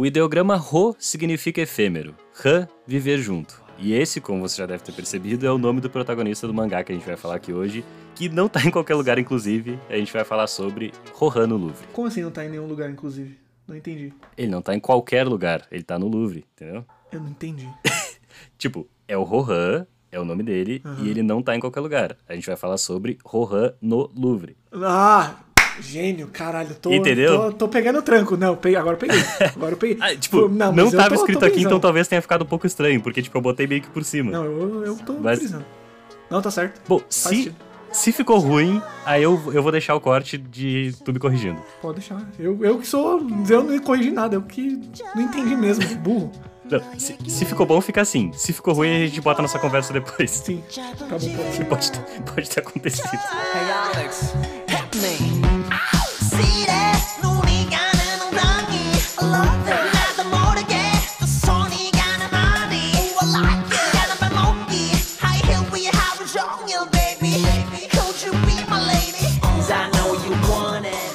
O ideograma Ro significa efêmero, Han, viver junto. E esse, como você já deve ter percebido, é o nome do protagonista do mangá que a gente vai falar aqui hoje, que não tá em qualquer lugar, inclusive. A gente vai falar sobre Rohan no Louvre. Como assim não tá em nenhum lugar, inclusive? Não entendi. Ele não tá em qualquer lugar, ele tá no Louvre, entendeu? Eu não entendi. Tipo, é o Rohan, é o nome dele, e ele não tá em qualquer lugar. A gente vai falar sobre Rohan no Louvre. Ah, gênio, caralho. Tô, Entendeu? Tô, tô pegando o tranco. Não, peguei, agora eu peguei. Agora eu peguei. Ah, tipo, não, eu tava tô- tô escrito aqui, brisando. então talvez tenha ficado um pouco estranho, porque, tipo, eu botei meio que por cima. Não, eu, eu tô Mas-. Não, tá certo. Bom, Faz se, sentido. se ficou ruim, aí eu, eu vou deixar o corte de tu me corrigindo. Pode deixar. Eu, eu que sou. Eu não corrigi nada, eu que não entendi mesmo. Burro. Não, se, se ficou bom, fica assim. Se ficou ruim, a gente bota nossa conversa depois. Sim. Tá bom, pode. Pode ter, pode ter acontecido. Hey Alex,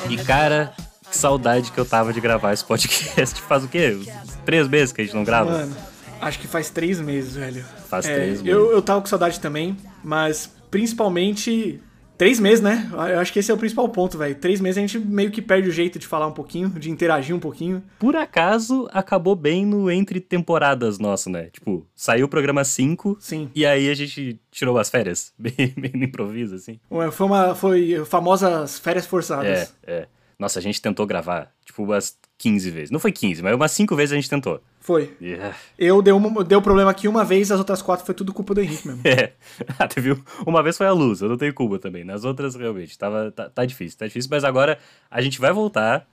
E cara, que saudade que eu tava de gravar esse podcast. Faz o quê? Três meses que a gente não grava? Mano, acho que faz três meses, velho. Faz É, três meses. Eu, eu tava com saudade também, mas principalmente. Três meses, né? Eu acho que esse é o principal ponto, velho. Três meses a gente meio que perde o jeito de falar um pouquinho, de interagir um pouquinho. Por acaso, acabou bem no entre temporadas nosso, né? Tipo, saiu o programa 5 Sim. e aí a gente tirou as férias. Bem, bem no improviso, assim. Ué, Foi uma. Foi famosas férias É, forçadas. é. Nossa, a gente tentou gravar, tipo, umas 15 vezes. Não foi 15, mas umas 5 vezes a gente tentou. Foi. E, ah, Eu deu, uma, deu problema aqui uma vez, as outras quatro foi tudo culpa do Henrique mesmo. É. Ah, teve um- uma vez foi a luz, eu não tenho culpa também. Nas outras, realmente, tava, tá, tá difícil, tá difícil. Mas agora a gente vai voltar.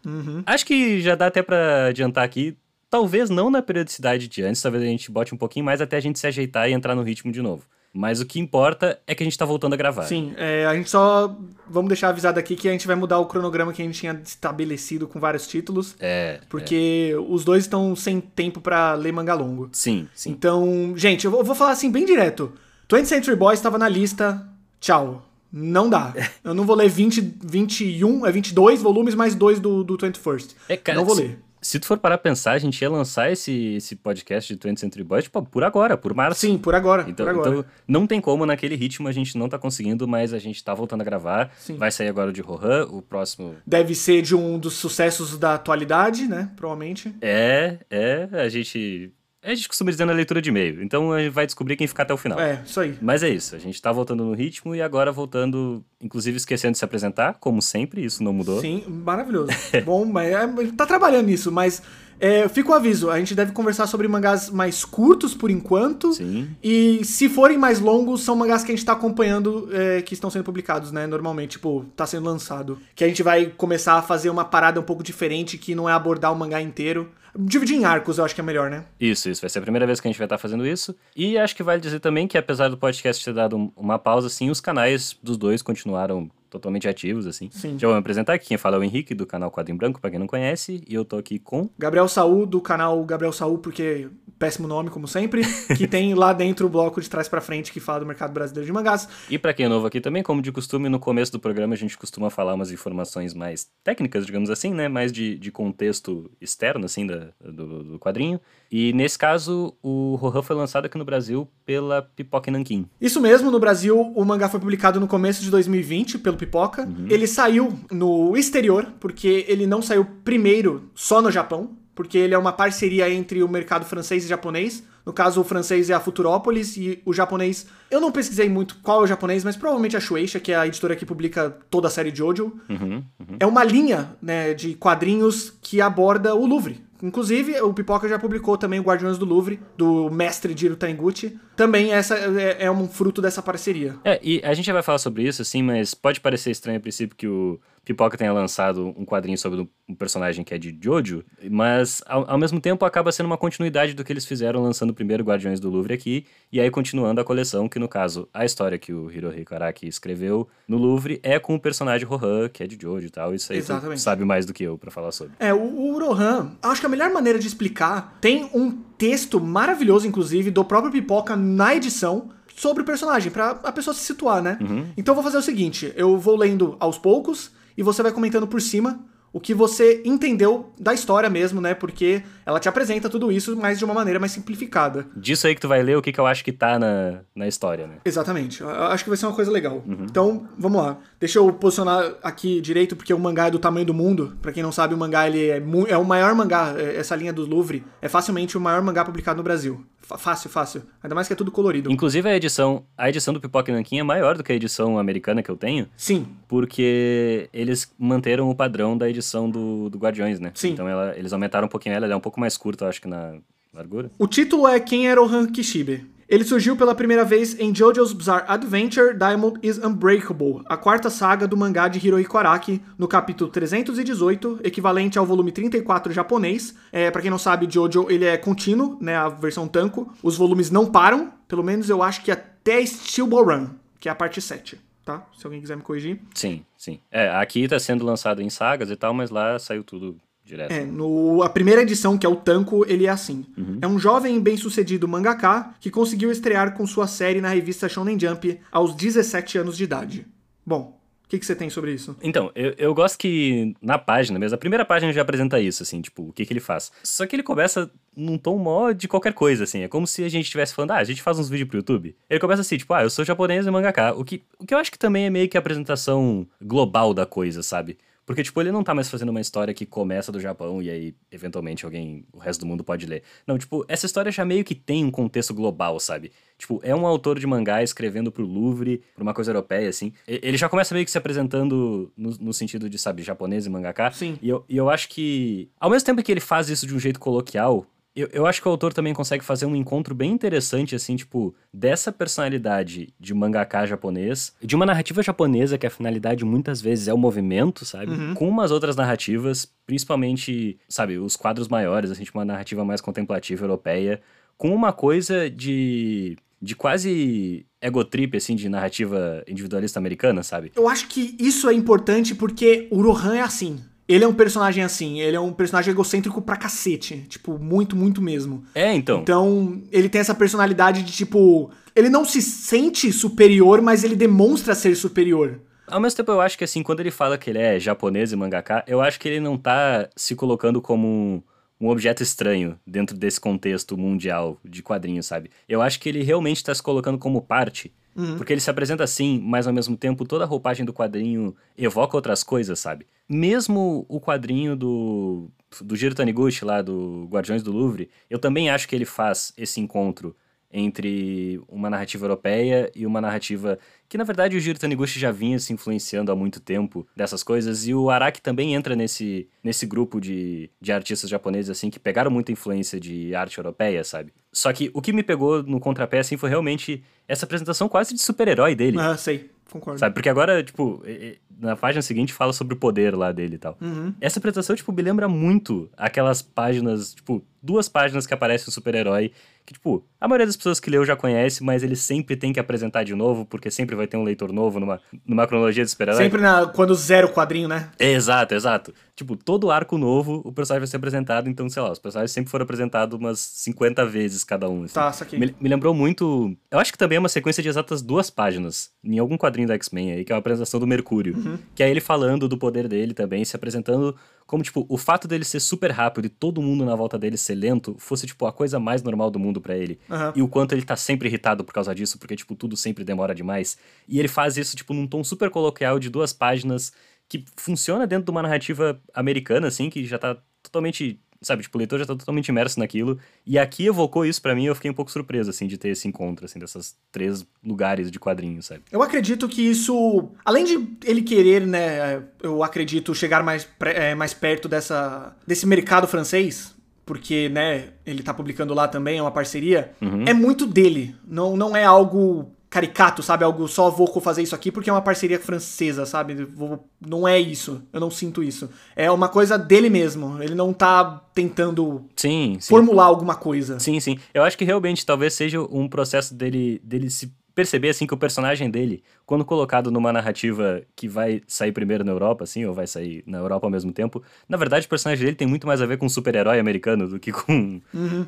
Acho que já dá até pra adiantar aqui. Talvez não na periodicidade de antes, talvez a gente bote um pouquinho mais até a gente se ajeitar e entrar no ritmo de novo. Mas o que importa é que a gente tá voltando a gravar. Sim, é, a gente só. Vamos deixar avisado aqui que a gente vai mudar o cronograma que a gente tinha estabelecido com vários títulos. É. Porque os dois estão sem tempo pra ler manga longo. Sim, sim. Então, gente, eu vou, falar assim bem direto. 20th Century Boys estava na lista. Tchau. Não dá. Eu não vou ler 20, 21, é 22 volumes mais dois do, do 21st. É, cara, não vou ler. Se tu for parar pra pensar, a gente ia lançar esse, esse podcast de 20th Century Boys, tipo, por agora, por março. Sim, por agora. Então, por agora. então, não tem como naquele ritmo, a gente não tá conseguindo, mas a gente tá voltando a gravar. Sim. Vai sair agora o de Rohan, o próximo. Deve ser de um dos sucessos da atualidade, né? Provavelmente. É, é, a gente. A gente costuma dizer na leitura de e-mail. Então a gente vai descobrir quem ficar até o final. É, isso aí. Mas é isso, a gente tá voltando no ritmo e agora voltando, inclusive esquecendo de se apresentar, como sempre, isso não mudou. Sim, maravilhoso. Bom, mas é, a gente tá trabalhando nisso, mas é, fica o aviso: a gente deve conversar sobre mangás mais curtos por enquanto. Sim. E se forem mais longos, são mangás que a gente tá acompanhando é, que estão sendo publicados, né? Normalmente, tipo, tá sendo lançado. Que a gente vai começar a fazer uma parada um pouco diferente, que não é abordar o mangá inteiro. Dividir em arcos, eu acho que é melhor, né? Isso, isso. Vai ser a primeira vez que a gente vai estar fazendo isso. E acho que vale dizer também que, apesar do podcast ter dado um- uma pausa, assim, os canais dos dois continuaram totalmente ativos, assim. Sim. Já vou me apresentar aqui. Quem fala é o Henrique, do canal Quadro em Branco, pra quem não conhece. E eu tô aqui com. Gabriel Saul, do canal Gabriel Saul, porque péssimo nome, como sempre, que tem lá dentro o bloco de trás pra frente que fala do mercado brasileiro de mangás. E pra quem é novo aqui também, como de costume, no começo do programa a gente costuma falar umas informações mais técnicas, digamos assim, né? Mais de, de contexto externo, assim, da, do, do quadrinho. E nesse caso, o Rohan foi lançado aqui no Brasil pela Pipoca e Nanquim. Isso mesmo, no Brasil o mangá foi publicado no começo de 2020 pelo Pipoca. Ele saiu no exterior, porque ele não saiu primeiro só no Japão, porque ele é uma parceria entre o mercado francês e japonês. No caso, o francês é a Futurópolis e o japonês. Eu não pesquisei muito qual é o japonês, mas provavelmente a Shueisha, que é a editora que publica toda a série Jojo. É uma linha né, de quadrinhos que aborda o Louvre. Inclusive, o Pipoca já publicou também o Guardiões do Louvre, do mestre Jiro Taniguchi. Também essa é, é um fruto dessa parceria. É, e a gente já vai falar sobre isso, assim, mas pode parecer estranho a princípio que o Pipoca tenha lançado um quadrinho sobre um personagem que é de Jojo, mas ao, ao mesmo tempo acaba sendo uma continuidade do que eles fizeram lançando o primeiro Guardiões do Louvre aqui, e aí continuando a coleção, que no caso, a história que o Hirohiko Araki escreveu no Louvre é com o personagem Rohan, que é de Jojo e tal, isso aí tu Exatamente. sabe mais do que eu pra falar sobre. É, o, o Rohan, acho que a melhor maneira de explicar, tem um texto maravilhoso, inclusive, do próprio Pipoca na edição sobre o personagem, pra a pessoa se situar, né? Então eu vou fazer o seguinte, eu vou lendo aos poucos e você vai comentando por cima o que você entendeu da história mesmo, né? Porque ela te apresenta tudo isso, mas de uma maneira mais simplificada. Disso aí que tu vai ler o que, que eu acho que tá na, na história, né? Exatamente. Eu acho que vai ser uma coisa legal. Então, vamos lá. Deixa eu posicionar aqui direito, porque o mangá é do tamanho do mundo. Pra quem não sabe, o mangá ele é, é o maior mangá. é- Essa linha do Louvre é facilmente o maior mangá publicado no Brasil. Fácil, fácil. Ainda mais que é tudo colorido. Inclusive a edição, a edição do Pipoca Nanquim é maior do que a edição americana que eu tenho, Sim, porque eles manteram o padrão da edição do, do Guardiões, né? Sim. Então ela- eles aumentaram um pouquinho ela, ela é um pouco mais curta, eu acho que na largura. O título é Quem era o Han Kishibe. Ele surgiu pela primeira vez em JoJo's Bizarre Adventure Diamond is Unbreakable, a quarta saga do mangá de Hirohiko Araki, no capítulo 318, equivalente ao volume 34 japonês. É, para quem não sabe, Jojo ele é contínuo, né, a versão tanco. Os volumes não param, pelo menos eu acho que até Steel Ball Run, que é a parte 7, tá? Se alguém quiser me corrigir. Sim, sim. É, aqui tá sendo lançado em sagas e tal, mas lá saiu tudo direto. É, no, a primeira edição, que é o Tanco, ele é assim. É um jovem e bem-sucedido mangaka que conseguiu estrear com sua série na revista Shonen Jump aos 17 anos de idade. Bom, o que, que você tem sobre isso? Então, eu, eu gosto que na página mesmo, a primeira página já apresenta isso, assim, tipo, o que, que ele faz. Só que ele começa num tom mó de qualquer coisa, assim. É como se a gente estivesse falando, ah, a gente faz uns vídeos pro YouTube. Ele começa assim, tipo, ah, eu sou japonês e mangaka. O que, o que eu acho que também é meio que a apresentação global da coisa, sabe? Porque, tipo, ele não tá mais fazendo uma história que começa do Japão e aí, eventualmente, alguém, o resto do mundo pode ler. Não, tipo, essa história já meio que tem um contexto global, sabe? Tipo, é um autor de mangá escrevendo pro Louvre, pra uma coisa europeia, assim. Ele já começa meio que se apresentando no, no sentido de, sabe, japonês e mangaká. Sim. E eu, e eu acho que, ao mesmo tempo que ele faz isso de um jeito coloquial, eu, eu acho que o autor também consegue fazer um encontro bem interessante, assim, tipo, dessa personalidade de mangaká japonês, de uma narrativa japonesa que a finalidade muitas vezes é o movimento, sabe? Com umas outras narrativas, principalmente, sabe, os quadros maiores, assim, tipo, uma narrativa mais contemplativa europeia, com uma coisa de. de quase egotrip, assim, de narrativa individualista americana, sabe? Eu acho que isso é importante porque o Rohan é assim. Ele é um personagem assim, ele é um personagem egocêntrico pra cacete. Tipo, muito, muito mesmo. É, então. Então, ele tem essa personalidade de tipo. Ele não se sente superior, mas ele demonstra ser superior. Ao mesmo tempo, eu acho que assim, quando ele fala que ele é japonês e mangaká, eu acho que ele não tá se colocando como um, um objeto estranho dentro desse contexto mundial de quadrinhos, sabe? Eu acho que ele realmente tá se colocando como parte. Porque ele se apresenta assim, mas ao mesmo tempo toda a roupagem do quadrinho evoca outras coisas, sabe? Mesmo o quadrinho do, do Jiro Taniguchi lá, do Guardiões do Louvre, eu também acho que ele faz esse encontro entre uma narrativa europeia e uma narrativa que, na verdade, o Jiro Taniguchi já vinha se influenciando há muito tempo dessas coisas, e o Araki também entra nesse, nesse grupo de, de artistas japoneses, assim, que pegaram muita influência de arte europeia, sabe? Só que o que me pegou no contrapé, assim, foi realmente essa apresentação quase de super-herói dele. Ah, sei, concordo. Sabe? Porque agora, tipo, na página seguinte fala sobre o poder lá dele e tal. Essa apresentação, tipo, me lembra muito aquelas páginas, tipo, duas páginas que aparece o super-herói, que, tipo, a maioria das pessoas que leu já conhece, mas ele sempre tem que apresentar de novo, porque sempre vai ter um leitor novo numa, numa cronologia de super-herói. Sempre na, quando zero o quadrinho, né? Exato, exato. Tipo, todo arco novo, o personagem vai ser apresentado, então, sei lá, os personagens sempre foram apresentados umas 50 vezes cada um. assim. Tá, saquei. Me, me lembrou muito. Eu acho que também é uma sequência de exatas duas páginas, em algum quadrinho da X-Men aí, que é uma apresentação do Mercúrio. Uhum. Que é ele falando do poder dele também, se apresentando como, tipo, o fato dele ser super rápido e todo mundo na volta dele ser lento fosse, tipo, a coisa mais normal do mundo pra ele. Aham. E o quanto ele tá sempre irritado por causa disso, porque, tipo, tudo sempre demora demais. E ele faz isso, tipo, num tom super coloquial de duas páginas que funciona dentro de uma narrativa americana, assim, que já tá totalmente. Sabe, tipo, o leitor já tá totalmente imerso naquilo. E aqui evocou isso pra mim, eu fiquei um pouco surpreso, assim, de ter esse encontro, assim, dessas três lugares de quadrinhos, sabe? Eu acredito que isso, além de ele querer, né, eu acredito chegar mais, é, mais perto dessa, desse mercado francês, porque, né, ele tá publicando lá também, é uma parceria, é muito dele. Não, não é algo caricato, sabe? Algo só vou fazer isso aqui porque é uma parceria francesa, sabe? Vou- não é isso. Eu não sinto isso. É uma coisa dele mesmo. Ele não tá tentando Sim, sim. formular alguma coisa. Sim, sim. Eu acho que realmente talvez seja um processo dele, dele se perceber, assim, que o personagem dele, quando colocado numa narrativa que vai sair primeiro na Europa, assim, ou vai sair na Europa ao mesmo tempo, na verdade o personagem dele tem muito mais a ver com um super-herói americano do que com...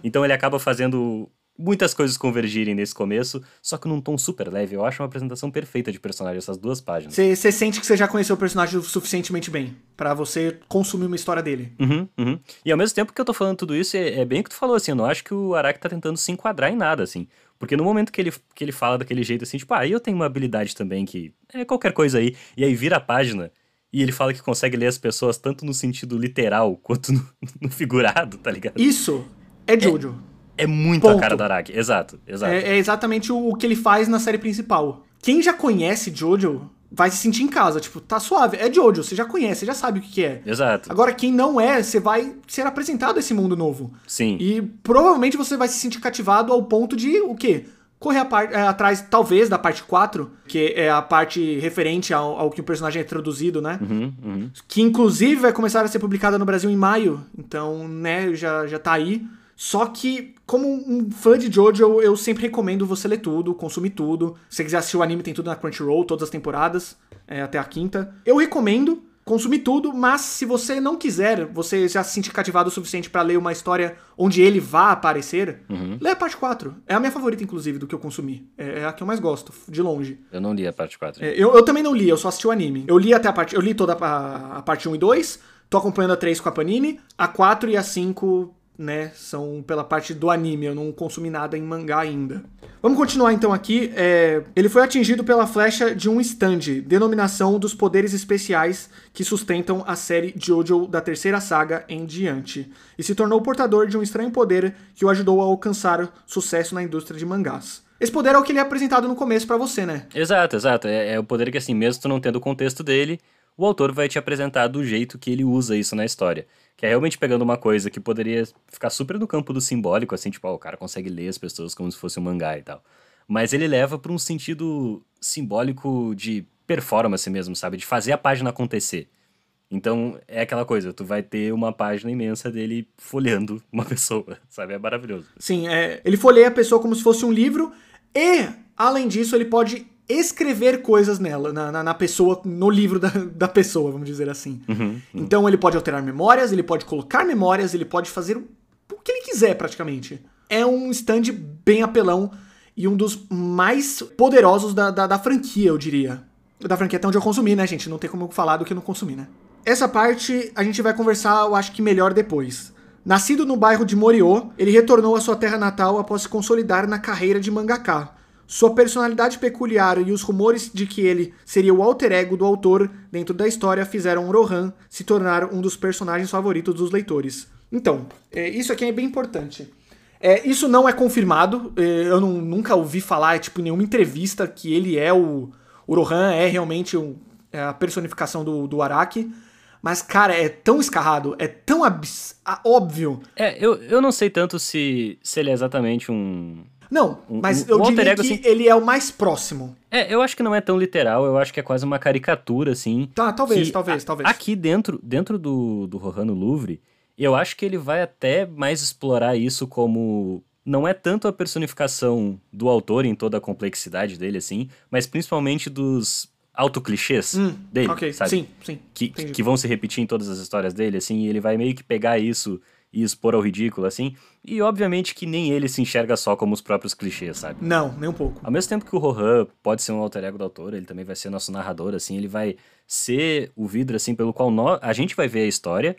Então ele acaba fazendo muitas coisas convergirem nesse começo, só que num tom super leve. Eu acho uma apresentação perfeita de personagem, essas duas páginas. Você sente que você já conheceu o personagem o suficientemente bem pra você consumir uma história dele. Uhum, uhum. E ao mesmo tempo que eu tô falando tudo isso, é, é bem o que tu falou, assim, eu não acho que o Araki tá tentando se enquadrar em nada, assim. Porque no momento que ele, que ele fala daquele jeito assim, tipo, ah, eu tenho uma habilidade também que é qualquer coisa aí, e aí vira a página, e ele fala que consegue ler as pessoas tanto no sentido literal quanto no, no figurado, tá ligado? Isso é Jojo. É muito a Ponto. cara do Araki, exato, exato. É, é exatamente o, o que ele faz na série principal. Quem já conhece Jojo vai se sentir em casa, tipo, tá suave. É Jojo, você já conhece, você já sabe o que, que é. Exato. Agora, quem não é, você vai ser apresentado a esse mundo novo. Sim. E provavelmente você vai se sentir cativado ao ponto de o quê? Correr a é, atrás, talvez, da parte 4, que é a parte referente ao, ao que o personagem é traduzido, né? Uhum, uhum. Que inclusive vai começar a ser publicada no Brasil em maio. Então, né, já, já tá aí. Só que, como um fã de Jojo, eu sempre recomendo você ler tudo, consumir tudo. Se você quiser assistir o anime, tem tudo na Crunchyroll, todas as temporadas, é, até a quinta. Eu recomendo consumir tudo, mas se você não quiser, você já se sentir cativado o suficiente pra ler uma história onde ele vá aparecer, lê a parte 4. É a minha favorita, inclusive, do que eu consumi. É é a que eu mais gosto, de longe. Eu não li a parte 4. É, eu, eu também não li, eu só assisti o anime. Eu li até a parte. Eu li toda a, a parte 1 e 2. Tô acompanhando a 3 com a Panini. A 4 e a 5, né, são pela parte do anime. Eu não consumi nada em mangá ainda. Vamos continuar então aqui. É, ele foi atingido pela flecha de um stand, denominação dos poderes especiais que sustentam a série Jojo da terceira saga em diante, e se tornou portador de um estranho poder que o ajudou a alcançar sucesso na indústria de mangás. Esse poder é o que ele é apresentado no começo pra você, né? Exato, exato. É, é o poder que, assim, mesmo tu não tendo o contexto dele, o autor vai te apresentar do jeito que ele usa isso na história. É realmente pegando uma coisa que poderia ficar super no campo do simbólico, assim, tipo, ó, o cara consegue ler as pessoas como se fosse um mangá e tal. Mas ele leva pra um sentido simbólico de performance mesmo, sabe? De fazer a página acontecer. Então, é aquela coisa, tu vai ter uma página imensa dele folheando uma pessoa, sabe? É maravilhoso. Sim, é, ele folheia a pessoa como se fosse um livro e, além disso, ele pode escrever coisas nela, na, na, na pessoa, no livro da, da pessoa, vamos dizer assim. Então ele pode alterar memórias, ele pode colocar memórias, ele pode fazer o que ele quiser praticamente. É um stand bem apelão e um dos mais poderosos da, da, da franquia, eu diria. Da franquia até onde eu consumi, né, gente? Não tem como eu falar do que eu não consumi, né? Essa parte a gente vai conversar, eu acho que melhor depois. Nascido no bairro de Moriô, ele retornou à sua terra natal após se consolidar na carreira de mangaka. Sua personalidade peculiar e os rumores de que ele seria o alter ego do autor dentro da história fizeram Rohan se tornar um dos personagens favoritos dos leitores. Então, é, isso aqui é bem importante. É, isso não é confirmado, é, eu não- nunca ouvi falar, tipo, em nenhuma entrevista que ele é o. O Rohan é realmente um- é a personificação do, do Araki. Mas, cara, é tão escarrado, é tão óbvio. É, eu, eu não sei tanto se, se ele é exatamente um, Não, mas eu alter diria ego, que assim- ele é o mais próximo. É, eu acho que não é tão literal, eu acho que é quase uma caricatura, assim. Tá, talvez, talvez, a- talvez. Aqui dentro, dentro do, do Rohan no Louvre, eu acho que ele vai até mais explorar isso como. Não é tanto a personificação do autor em toda a complexidade dele, assim, mas principalmente dos autoclichês Hum, dele, ok, sabe? sim, sim. que, entendi. que vão se repetir em todas as histórias dele, assim, e ele vai meio que pegar isso e expor ao ridículo, assim. E obviamente que nem ele se enxerga só como os próprios clichês, sabe? Não, nem um pouco. Ao mesmo tempo que o Rohan pode ser um alter ego do autor, ele também vai ser nosso narrador, assim, ele vai ser o vidro, assim, pelo qual nó- a gente vai ver a história.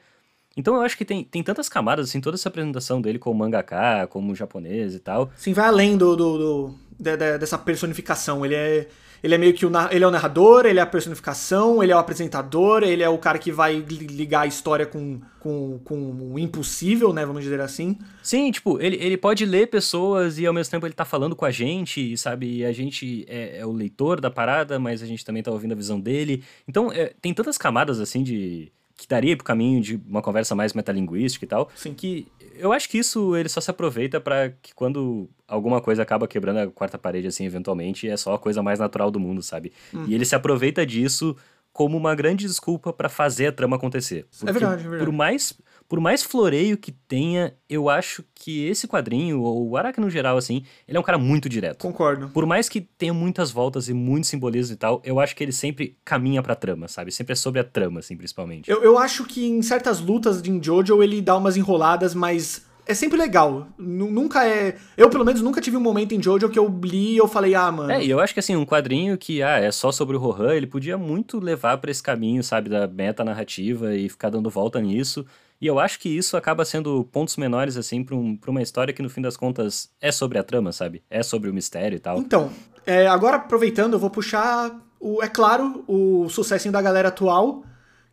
Então eu acho que tem, tem tantas camadas, assim, toda essa apresentação dele como mangaka, como japonês e tal. Sim, vai além do, do, do- de- de- dessa personificação. Ele é, ele é meio que o, ele é o narrador, ele é a personificação, ele é o apresentador, ele é o cara que vai li- ligar a história com, com, com o impossível, né? Vamos dizer assim. Sim, tipo, ele, ele pode ler pessoas e ao mesmo tempo ele tá falando com a gente, sabe? E a gente é, é o leitor da parada, mas a gente também tá ouvindo a visão dele. Então, é, tem tantas camadas, assim, de. Que daria pro caminho de uma conversa mais metalinguística e tal. Sim. Que eu acho que isso ele só se aproveita pra que quando alguma coisa acaba quebrando a quarta parede, assim, eventualmente, é só a coisa mais natural do mundo, sabe? E ele se aproveita disso como uma grande desculpa pra fazer a trama acontecer. Porque verdade, é verdade. Por mais, por mais floreio que tenha, eu acho que esse quadrinho, ou o Araki no geral, assim, ele é um cara muito direto. Concordo. Por mais que tenha muitas voltas e muitos simbolismos e tal, eu acho que ele sempre caminha pra trama, sabe? Sempre é sobre a trama, assim, principalmente. Eu, eu acho que em certas lutas de Jojo ele dá umas enroladas, mas é sempre legal. Nu- Nunca é. Eu, pelo menos, nunca tive um momento em Jojo que eu li e eu falei, ah, mano. É, e eu acho que assim, um quadrinho que ah, é só sobre o Rohan, ele podia muito levar pra esse caminho, sabe, da meta-narrativa e ficar dando volta nisso. E eu acho que isso acaba sendo pontos menores, assim, pra, um- pra uma história que no fim das contas é sobre a trama, sabe? É sobre o mistério e tal. Então, é, agora aproveitando, eu vou puxar, o, é claro, o sucessinho da galera atual.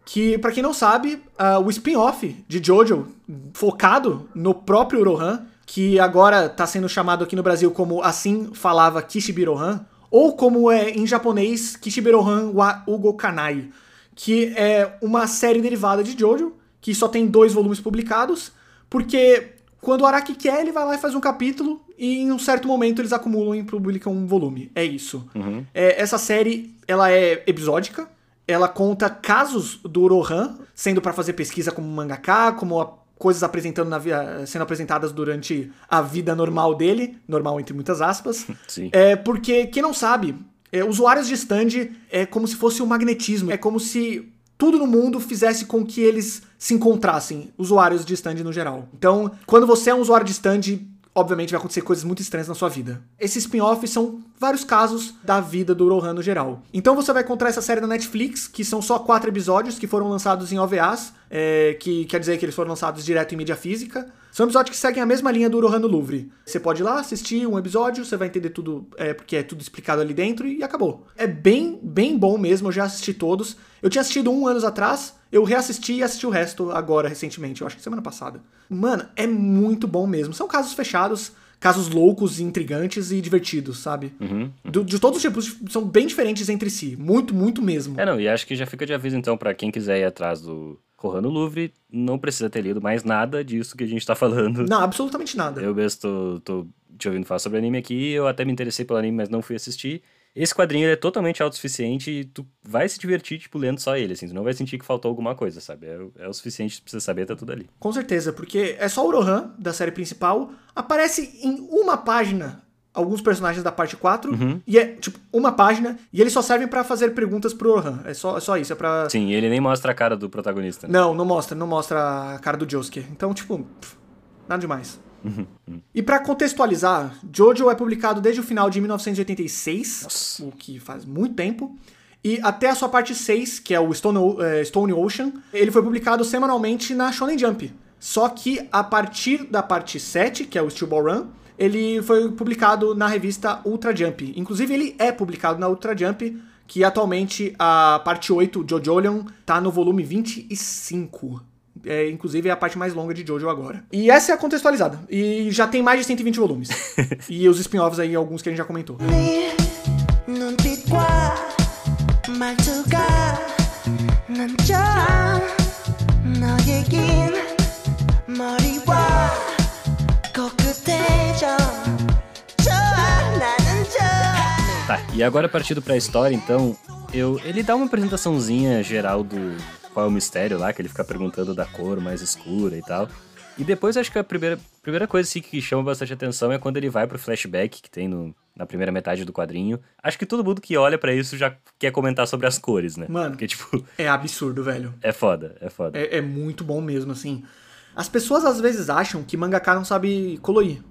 Que, pra quem não sabe, ah, o spin-off de Jojo, focado no próprio Rohan, que agora tá sendo chamado aqui no Brasil como Assim Falava Kishibirohan, ou como é em japonês, Kishibirohan wa Ugo Kanai, que é uma série derivada de Jojo, que só tem dois volumes publicados, porque quando o Araki quer, ele vai lá e faz um capítulo, e em um certo momento eles acumulam e publicam um volume. É isso. É, essa série, ela é episódica, ela conta casos do Rohan, sendo pra fazer pesquisa como mangaka, como a- coisas apresentando na sendo apresentadas durante a vida normal dele, normal entre muitas aspas. Sim. É porque, quem não sabe, é, usuários de stand é como se fosse um magnetismo. É como se tudo no mundo fizesse com que eles se encontrassem, usuários de stand no geral. Então, quando você é um usuário de stand, obviamente vai acontecer coisas muito estranhas na sua vida. Esses spin-offs são vários casos da vida do Rohan no geral. Então você vai encontrar essa série na Netflix, que são só quatro episódios que foram lançados em OVAs, é, que quer dizer que eles foram lançados direto em mídia física. São episódios que seguem a mesma linha do Rohan no Louvre. Você pode ir lá assistir um episódio, você vai entender tudo, é, porque é tudo explicado ali dentro e acabou. É bem, bem bom mesmo, eu já assisti todos. Eu tinha assistido um anos atrás, eu reassisti e assisti o resto agora, recentemente, eu acho que semana passada. Mano, é muito bom mesmo. São casos fechados, casos loucos, intrigantes e divertidos, sabe? Do- de todos os tipos, são bem diferentes entre si. Muito, muito mesmo. É, não, e acho que já fica de aviso então pra quem quiser ir atrás do Rohan no Louvre, não precisa ter lido mais nada disso que a gente tá falando. Não, absolutamente nada. Eu mesmo tô, tô te ouvindo falar sobre anime aqui, eu até me interessei pelo anime, mas não fui assistir. Esse quadrinho é totalmente autossuficiente e tu vai se divertir, tipo, lendo só ele, assim. Tu não vai sentir que faltou alguma coisa, sabe? É, o- é o suficiente, tu precisa saber, tá tudo ali. Com certeza, porque é só o Rohan, da série principal, aparece em uma página alguns personagens da parte 4, e é, tipo, uma página, e eles só servem pra fazer perguntas pro Rohan. É só, é só isso, é pra... Sim, ele nem mostra a cara do protagonista. né? Não, não mostra, não mostra a cara do Josuke. Então, tipo, pff, nada demais. e pra contextualizar, Jojo é publicado desde o final de 1986, o que faz muito tempo. E até a sua parte 6, que é o Stone, eh, Stone Ocean, ele foi publicado semanalmente na Shonen Jump. Só que a partir da parte 7, que é o Steel Ball Run, ele foi publicado na revista Ultra Jump. Inclusive, ele é publicado na Ultra Jump, que atualmente a parte 8, Jojolion, tá no volume 25. É, inclusive é a parte mais longa de Jojo agora. E essa é a contextualizada. E já tem mais de 120 volumes. e os spin-offs aí, alguns que a gente já comentou. 네 눈빛과 말투가 난좀 너에겐 머리와 코끝에 Tá, e agora partindo pra história, então, eu, ele dá uma apresentaçãozinha geral do qual é o mistério lá, que ele fica perguntando da cor mais escura e tal. E depois acho que a primeira, primeira coisa assim, que chama bastante atenção é quando ele vai pro flashback que tem no, na primeira metade do quadrinho. Acho que todo mundo que olha pra isso já quer comentar sobre as cores, né? Mano. Porque, tipo, É absurdo, velho. é foda, é foda. É, é muito bom mesmo, assim. As pessoas às vezes acham que mangaka não sabe colorir.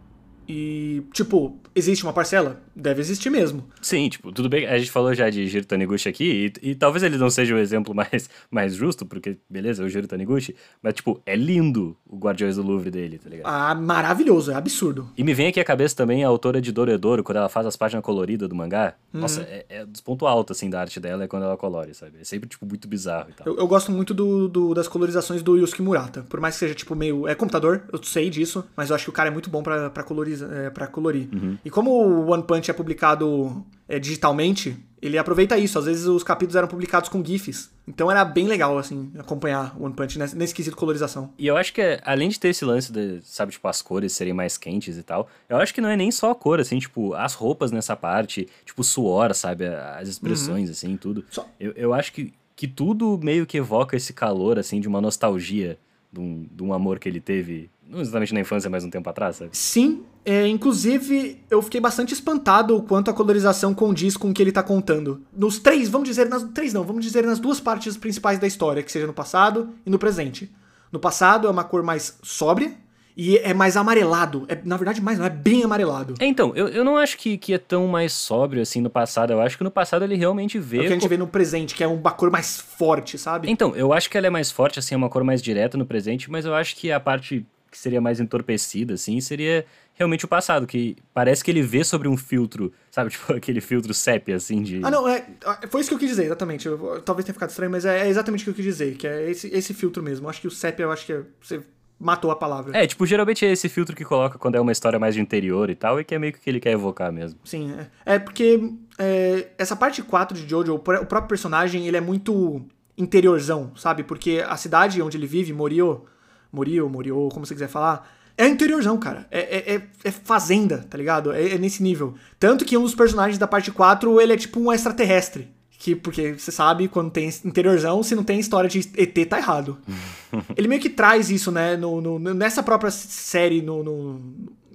E, tipo, existe uma parcela? Deve existir mesmo. Sim, tipo, tudo bem, a gente falou já de Jiro Taniguchi aqui, e, e talvez ele não seja o exemplo mais, mais justo, porque, beleza, é o Jiro Taniguchi, mas, tipo, é lindo o Guardiões do Louvre dele, tá ligado? Ah, maravilhoso, é absurdo. E me vem aqui à cabeça também a autora de Dororedoro, quando ela faz as páginas coloridas do mangá. Nossa, é, é dos pontos altos, assim, da arte dela, é quando ela colore, sabe? É sempre, tipo, muito bizarro e tal. Eu, eu gosto muito do, do- das colorizações do Yusuke Murata. Por mais que seja, tipo, meio. É computador, eu sei disso, mas eu acho que o cara é muito bom pra, pra, coloriza, é, pra colorir. E como o One Punch é publicado é, digitalmente, ele aproveita isso. Às vezes os capítulos eram publicados com GIFs. Então era bem legal, assim, acompanhar o One Punch nesse, nesse quesito colorização. E eu acho que, além de ter esse lance de, sabe, tipo, as cores serem mais quentes e tal, eu acho que não é nem só a cor, assim, tipo, as roupas nessa parte, tipo, o suor, sabe, as expressões, assim, tudo. Só- Eu, eu acho que, que tudo meio que evoca esse calor, assim, de uma nostalgia de um, de um amor que ele teve, não exatamente na infância, mas um tempo atrás, sabe? Sim, é, inclusive eu fiquei bastante espantado o quanto a colorização condiz com o que ele tá contando. Nos três, vamos dizer, nas três não, vamos dizer nas duas partes principais da história, que seja no passado e no presente. No passado é uma cor mais sóbria, E é mais amarelado. É, na verdade, mais não, é bem amarelado. É, então, eu, eu não acho que, que é tão mais sóbrio assim no passado. Eu acho que no passado ele realmente É vê. o que a gente co- vê no presente, que é uma cor mais forte, sabe? Então, eu acho que ela é mais forte, assim, é uma cor mais direta no presente, mas eu acho que a parte que seria mais entorpecida, assim, seria realmente o passado, que parece que ele vê sobre um filtro, sabe? Tipo aquele filtro sépia, assim, de. Ah, não, é, foi isso que eu quis dizer, exatamente. Eu- eu- talvez tenha ficado estranho, mas é, é exatamente o que eu quis dizer, que é esse, esse filtro mesmo. Acho que o sépia, eu acho que é- você matou a palavra. É, tipo, geralmente é esse filtro que coloca quando é uma história mais de interior e tal, e que é meio que o que ele quer evocar mesmo. Sim, é, é porque é, essa parte 4 de Jojo, o próprio personagem, ele é muito interiorzão, sabe? Porque a cidade onde ele vive, Morio, Morio, Morio, como você quiser falar, é interiorzão, cara. É, é, é- é fazenda, tá ligado? É, é nesse nível. Tanto que um dos personagens da parte 4, ele é tipo um extraterrestre. Que, porque você sabe, quando tem interiorzão, se não tem história de ET, tá errado. ele meio que traz isso, né? No, no- nessa própria série, no, no-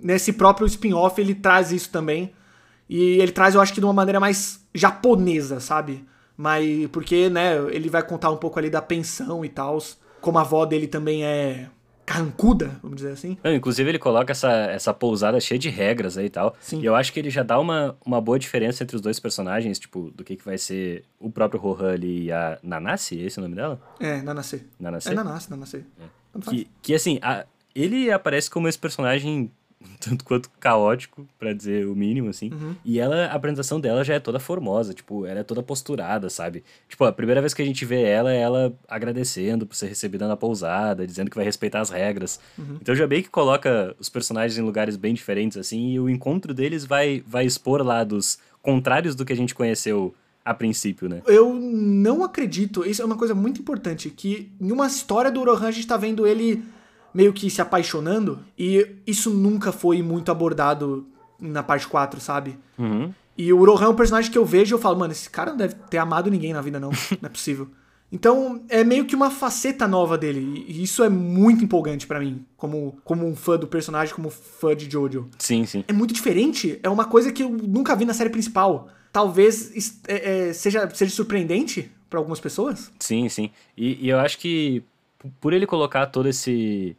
nesse próprio spin-off, ele traz isso também. E ele traz, eu acho que de uma maneira mais japonesa, sabe? Mas porque, né, ele vai contar um pouco ali da pensão e tal. Como a avó dele também é carrancuda, vamos dizer assim. Não, inclusive ele coloca essa, essa pousada cheia de regras aí e tal. Sim. E eu acho que ele já dá uma, uma boa diferença entre os dois personagens, tipo, do que, que vai ser o próprio Rohan ali e a Nanase, esse é o nome dela? É, Nanase. Nanase? É Nanase. Tanto faz. Que, que assim, a- ele aparece como esse personagem tanto quanto caótico, pra dizer o mínimo, assim. Uhum. E ela, a apresentação dela já é toda formosa, tipo, ela é toda posturada, sabe? Tipo, a primeira vez que a gente vê ela, é ela agradecendo por ser recebida na pousada, dizendo que vai respeitar as regras. Uhum. Então já bem que coloca os personagens em lugares bem diferentes, assim, e o encontro deles vai, vai expor lados contrários do que a gente conheceu a princípio, né? Eu não acredito, isso é uma coisa muito importante, que em uma história do Rohan a gente tá vendo ele meio que se apaixonando, e isso nunca foi muito abordado na parte 4, sabe? Uhum. E o Rohan é um personagem que eu vejo e eu falo, mano, esse cara não deve ter amado ninguém na vida, não. Não é possível. Então, é meio que uma faceta nova dele. E isso é muito empolgante pra mim, como, como um fã do personagem, como fã de Jojo. Sim, sim. É muito diferente, é uma coisa que eu nunca vi na série principal. Talvez é- é, seja, seja surpreendente pra algumas pessoas. Sim, sim. E, e eu acho que por ele colocar todo esse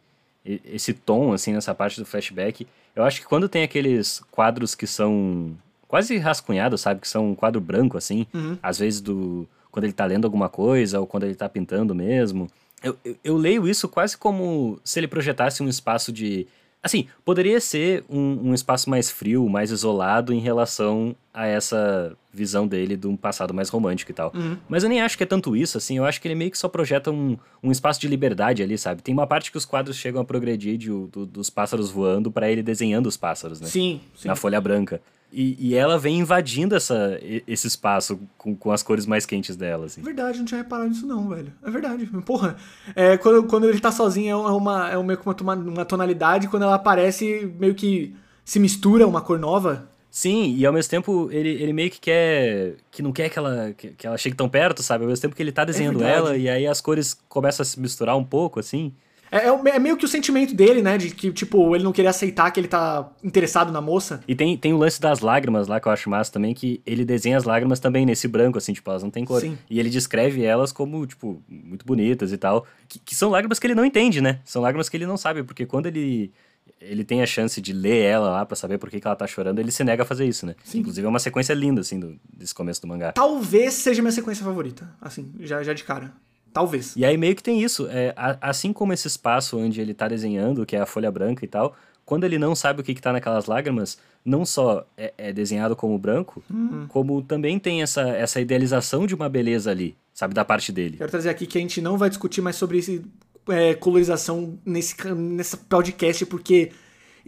esse tom assim nessa parte do flashback, eu acho que quando tem aqueles quadros que são quase rascunhados, sabe, que são um quadro branco assim, às vezes do quando ele tá lendo alguma coisa ou quando ele tá pintando mesmo, eu, eu, eu leio isso quase como se ele projetasse um espaço de Assim, poderia ser um, um espaço mais frio, mais isolado em relação a essa visão dele de um passado mais romântico e tal. Mas eu nem acho que é tanto isso, assim, eu acho que ele meio que só projeta um, um espaço de liberdade ali, sabe? Tem uma parte que os quadros chegam a progredir de, do- dos pássaros voando pra ele desenhando os pássaros, né? Sim, sim. Na folha branca. E, e ela vem invadindo essa, esse espaço com, com as cores mais quentes dela, assim. É verdade, não tinha reparado nisso não, velho. É verdade. Porra, é, quando, quando ele tá sozinho é uma, é uma, meio que uma, toma- uma tonalidade, quando ela aparece, meio que se mistura uma cor nova. Sim, e ao mesmo tempo ele, ele meio que quer. que não quer que ela, que, que ela chegue tão perto, sabe? Ao mesmo tempo que ele tá desenhando verdade. ela, e aí as cores começam a se misturar um pouco, assim. É, é é meio que o sentimento dele, né? De que, tipo, ele não queria aceitar que ele tá interessado na moça. E tem, tem o lance das lágrimas lá que eu acho massa também, que ele desenha as lágrimas também nesse branco, assim, tipo, elas não têm cor. Sim. E ele descreve elas como, tipo, muito bonitas e tal. Que, que são lágrimas que ele não entende, né? São lágrimas que ele não sabe, porque quando ele. Ele tem a chance de ler ela lá pra saber por que, que ela tá chorando, ele se nega a fazer isso, né? Inclusive é uma sequência linda, assim, do, desse começo do mangá. Talvez seja minha sequência favorita. Assim, já, já de cara. Talvez. E aí meio que tem isso. É, a- assim como esse espaço onde ele tá desenhando, que é a folha branca e tal, quando ele não sabe o que, que tá naquelas lágrimas, não só é, é desenhado como branco, como também tem essa, essa idealização de uma beleza ali, sabe, da parte dele. Quero trazer aqui que a gente não vai discutir mais sobre esse, é, colorização nesse, nesse podcast, porque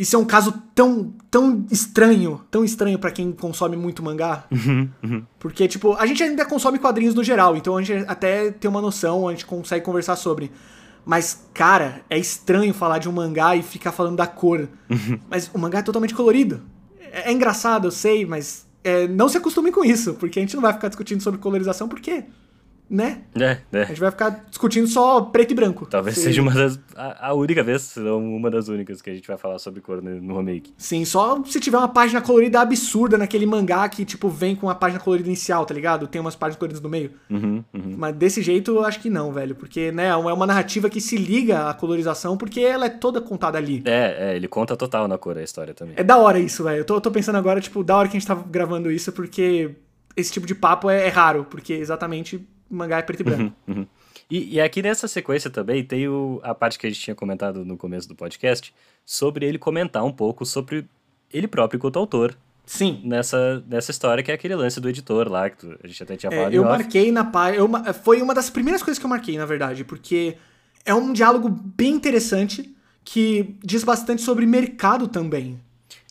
isso é um caso tão, tão estranho, tão estranho pra quem consome muito mangá. Porque, tipo, a gente ainda consome quadrinhos no geral, então a gente até tem uma noção, a gente consegue conversar sobre. Mas, cara, é estranho falar de um mangá e ficar falando da cor. Mas o mangá é totalmente colorido. É, é engraçado, eu sei, mas é, não se acostumem com isso, porque a gente não vai ficar discutindo sobre colorização, porque né? É, A é. gente vai ficar discutindo só preto e branco. Talvez Se- seja uma das. A, a única vez, se não uma das únicas que a gente vai falar sobre cor no, remake. Sim, só se tiver uma página colorida absurda naquele mangá que, tipo, vem com a página colorida inicial, tá ligado? Tem umas páginas coloridas no meio. Uhum, uhum. Mas desse jeito eu acho que não, velho. Porque, né, é uma narrativa que se liga à colorização porque ela é toda contada ali. É, é, ele conta total na cor a história também. É da hora isso, velho. Eu tô, tô pensando agora, tipo, da hora que a gente tá gravando isso, porque esse tipo de papo é, é raro, porque exatamente o mangá é preto e branco. Uhum. E, e aqui nessa sequência também tem o- a parte que a gente tinha comentado no começo do podcast, sobre ele comentar um pouco sobre ele próprio quanto autor Sim. nessa, nessa história, que é aquele lance do editor lá, que a gente até tinha É, falado eu em off. marquei na página. Foi uma das primeiras coisas que eu marquei, na verdade, porque é um diálogo bem interessante que diz bastante sobre mercado também.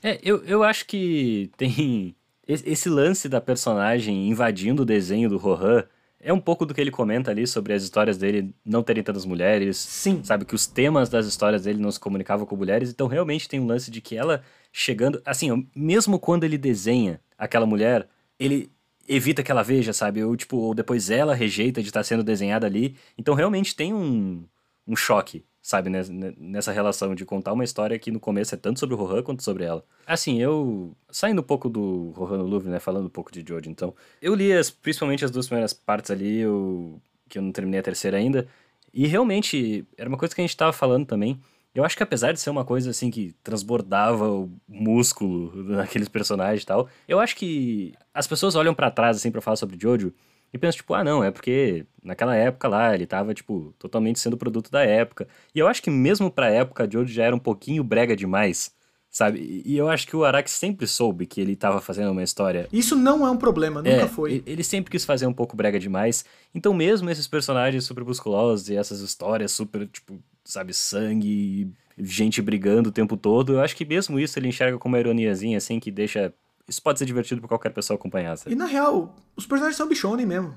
É, eu, eu acho que tem. Esse lance da personagem invadindo o desenho do Rohan é um pouco do que ele comenta ali sobre as histórias dele não terem tantas mulheres. Sim. Sabe, que os temas das histórias dele não se comunicavam com mulheres. Então, realmente tem um lance de que ela chegando. Assim, mesmo quando ele desenha aquela mulher, ele evita que ela veja, sabe? Ou, tipo, ou depois ela rejeita de estar sendo desenhada ali. Então, realmente tem um, um choque, sabe? nes- ne- Nessa relação de contar uma história que no começo é tanto sobre o Rohan quanto sobre ela. Assim, eu. Saindo um pouco do Rohan no Louvre, né? Falando um pouco de Jojo, então. Eu li as, principalmente as duas primeiras partes ali, eu, que eu não terminei a terceira ainda. E realmente, era uma coisa que a gente tava falando também. Eu acho que apesar de ser uma coisa assim que transbordava o músculo naqueles personagens e tal, eu acho que as pessoas olham pra trás assim pra falar sobre Jojo e pensam tipo, ah, não, é porque naquela época lá ele tava tipo totalmente sendo produto da época. E eu acho que mesmo pra época Jojo já era um pouquinho brega demais, sabe? E- eu acho que o Araki sempre soube que ele tava fazendo uma história Isso não é um problema, nunca é, foi. Ele sempre quis fazer um pouco brega demais. Então, mesmo esses personagens super musculosos e essas histórias super, tipo, sabe, sangue, gente brigando o tempo todo, eu acho que mesmo isso ele enxerga como uma ironiazinha, assim, que deixa. Isso pode ser divertido pra qualquer pessoa acompanhar, E sabe? na real, os personagens são bichonem mesmo.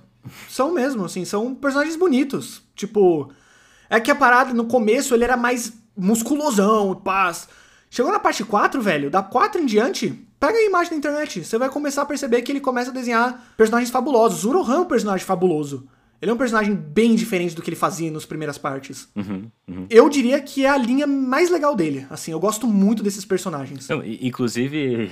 São mesmo, assim, são personagens bonitos. Tipo, é que a parada no começo ele era mais musculosão, paz. Chegou na parte 4, velho, da 4 em diante, pega a imagem da internet. Você vai começar a perceber que ele começa a desenhar personagens fabulosos. O Rohan é um personagem fabuloso. Ele é um personagem bem diferente do que ele fazia nas primeiras partes. Eu diria que é a linha mais legal dele. Assim, eu gosto muito desses personagens. Não, inclusive,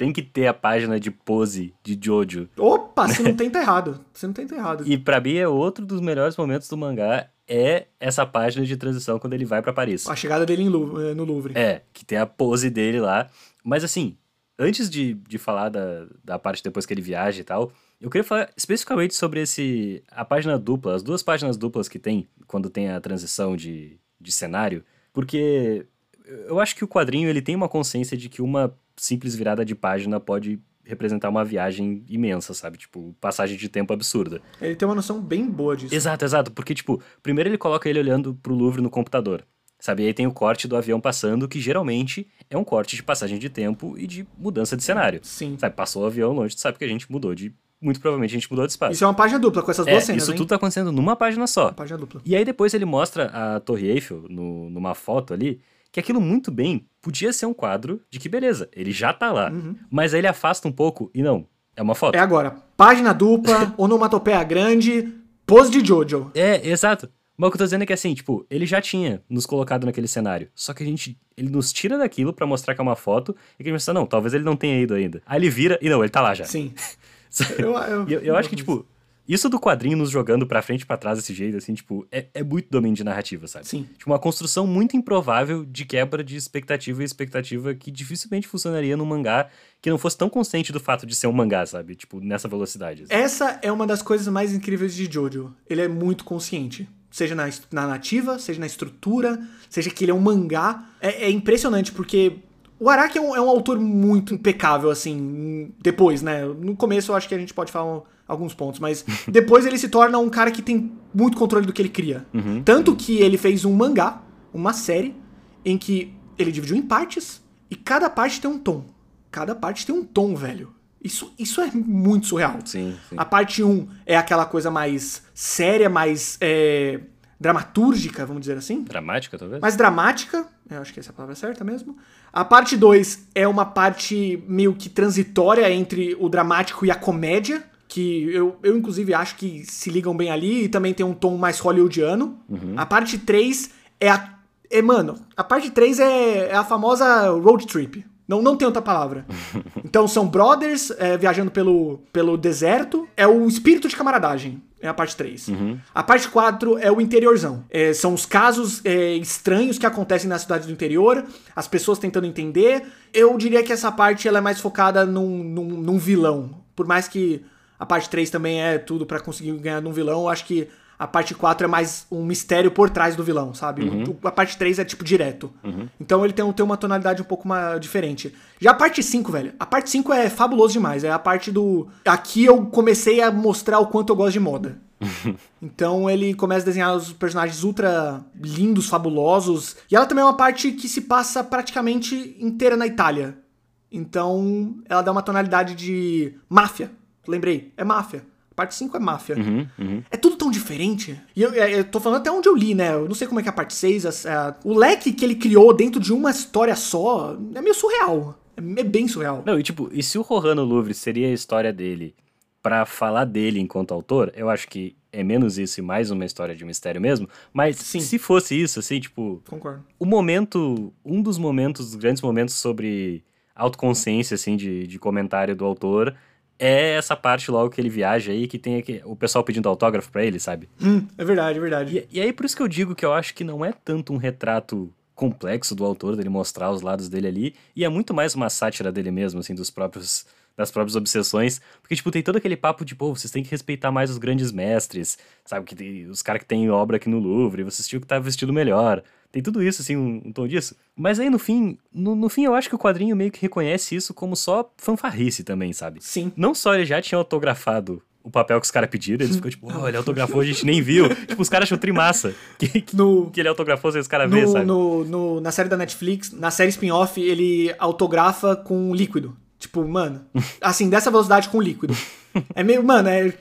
tem que ter a página de pose de Jojo. Opa, se não tem, tá errado. Se não tem, tá errado. E pra mim é outro dos melhores momentos do mangá, é essa página de transição quando ele vai pra Paris. A chegada dele eh, no Louvre. É, que tem a pose dele lá. Mas assim, antes de, de falar da, da parte depois que ele viaja e tal, eu queria falar especificamente sobre esse a página dupla, as duas páginas duplas que tem quando tem a transição de, de cenário, porque eu acho que o quadrinho ele tem uma consciência de que uma simples virada de página pode representar uma viagem imensa, sabe? Tipo, passagem de tempo absurda. Ele tem uma noção bem boa disso. Exato, exato. Porque, tipo, primeiro ele coloca ele olhando pro Louvre no computador. Sabe? E aí tem o corte do avião passando, que geralmente é um corte de passagem de tempo e de mudança de cenário. Sim. Sabe? Passou o avião longe, tu sabe que a gente mudou de. Muito provavelmente a gente mudou de espaço. Isso é uma página dupla com essas É, duas cenas, isso hein? tudo tá acontecendo numa página só. Página dupla. E aí depois ele mostra a Torre Eiffel no- numa foto ali, que aquilo muito bem podia ser um quadro de que beleza, ele já tá lá. Mas aí ele afasta um pouco e não, é uma foto. É agora. Página dupla, onomatopeia grande, pose de Jojo. É, exato. Mas o que eu tô dizendo é que assim, tipo, ele já tinha nos colocado naquele cenário. Só que a gente. Ele nos tira daquilo pra mostrar que é uma foto. E que a gente pensa, não, talvez ele não tenha ido ainda. Aí ele vira e não, ele tá lá já. Sim. Eu- eu- eu, eu acho que, tipo, isso do quadrinho nos jogando pra frente e pra trás desse jeito, assim, tipo, é, é muito domínio de narrativa, sabe? Sim. Tipo, uma construção muito improvável de quebra de expectativa e expectativa que dificilmente funcionaria num mangá que não fosse tão consciente do fato de ser um mangá, sabe? Tipo, nessa velocidade. assim. Essa é uma das coisas mais incríveis de Jojo. Ele é muito consciente. Seja na, na narrativa, seja na estrutura, seja que ele é um mangá. É, é impressionante, porque o Araki é um, é um autor muito impecável, assim, depois, né? No começo eu acho que a gente pode falar um- alguns pontos, mas depois ele se torna um cara que tem muito controle do que ele cria. Tanto que ele fez um mangá, uma série, em que ele dividiu em partes e cada parte tem um tom. Cada parte tem um tom, velho. Isso, isso é muito surreal. Sim, sim. A parte 1 é aquela coisa mais séria, mais é, dramatúrgica, vamos dizer assim. Dramática, talvez? Mais dramática, eu acho que essa é a palavra certa mesmo. A parte 2 é uma parte meio que transitória entre o dramático e a comédia. que eu, eu inclusive acho que se ligam bem ali e também tem um tom mais hollywoodiano. A parte 3 é a. É, mano, a parte 3 é, é a famosa road trip. Não, não tem outra palavra. Então são brothers é, viajando pelo, pelo deserto. É o espírito de camaradagem. É a parte 3. A parte 4 é o interiorzão. É, são os casos é, estranhos que acontecem nas cidades do interior, as pessoas tentando entender. Eu diria que essa parte ela é mais focada num, num, num vilão. Por mais que a parte 3 também é tudo pra conseguir ganhar num vilão, eu acho que a parte 4 é mais um mistério por trás do vilão, sabe? O- a parte 3 é tipo direto. Então ele tem, tem uma tonalidade um pouco mais diferente. Já a parte 5, velho, a parte 5 é fabuloso demais. É a parte do. Aqui eu comecei a mostrar o quanto eu gosto de moda. Então ele começa a desenhar os personagens ultra lindos, fabulosos. E ela também é uma parte que se passa praticamente inteira na Itália. Então ela dá uma tonalidade de máfia. Lembrei, é máfia. Parte 5 é máfia. É tudo tão diferente. E eu, eu tô falando até onde eu li, né? Eu não sei como é que é a parte 6. a- a- o leque que ele criou dentro de uma história só é meio surreal. É, é bem surreal. Não, e tipo, e se o Rohan no Louvre seria a história dele pra falar dele enquanto autor, eu acho que é menos isso e mais uma história de mistério mesmo. Mas Sim. se fosse isso, assim, tipo, Concordo. o momento, um dos momentos, dos grandes momentos sobre autoconsciência, assim, de, de comentário do autor, é essa parte logo que ele viaja aí, que tem aqui, o pessoal pedindo autógrafo pra ele, sabe? Hum, é verdade, é verdade. E, e aí por isso que eu digo que eu acho que não é tanto um retrato complexo do autor, dele mostrar os lados dele ali, e é muito mais uma sátira dele mesmo, assim, dos próprios das próprias obsessões, porque, tipo, tem todo aquele papo de, pô, vocês têm que respeitar mais os grandes mestres, sabe, que tem, os caras que têm obra aqui no Louvre, vocês tinham que estar vestido melhor, tem tudo isso, assim, um, um tom disso. Mas aí, no fim, no, no fim, eu acho que o quadrinho meio que reconhece isso como só fanfarrice também, sabe? Sim. Não só ele já tinha autografado o papel que os caras pediram, eles ficam tipo, oh, ele autografou, a gente nem viu. tipo, os caras acham trimassa que, que, No, que ele autografou sem os caras verem, sabe? no, no- na série da Netflix, na série spin-off, ele autografa com líquido. Tipo, mano, assim, dessa velocidade com líquido. É meio, mano, é.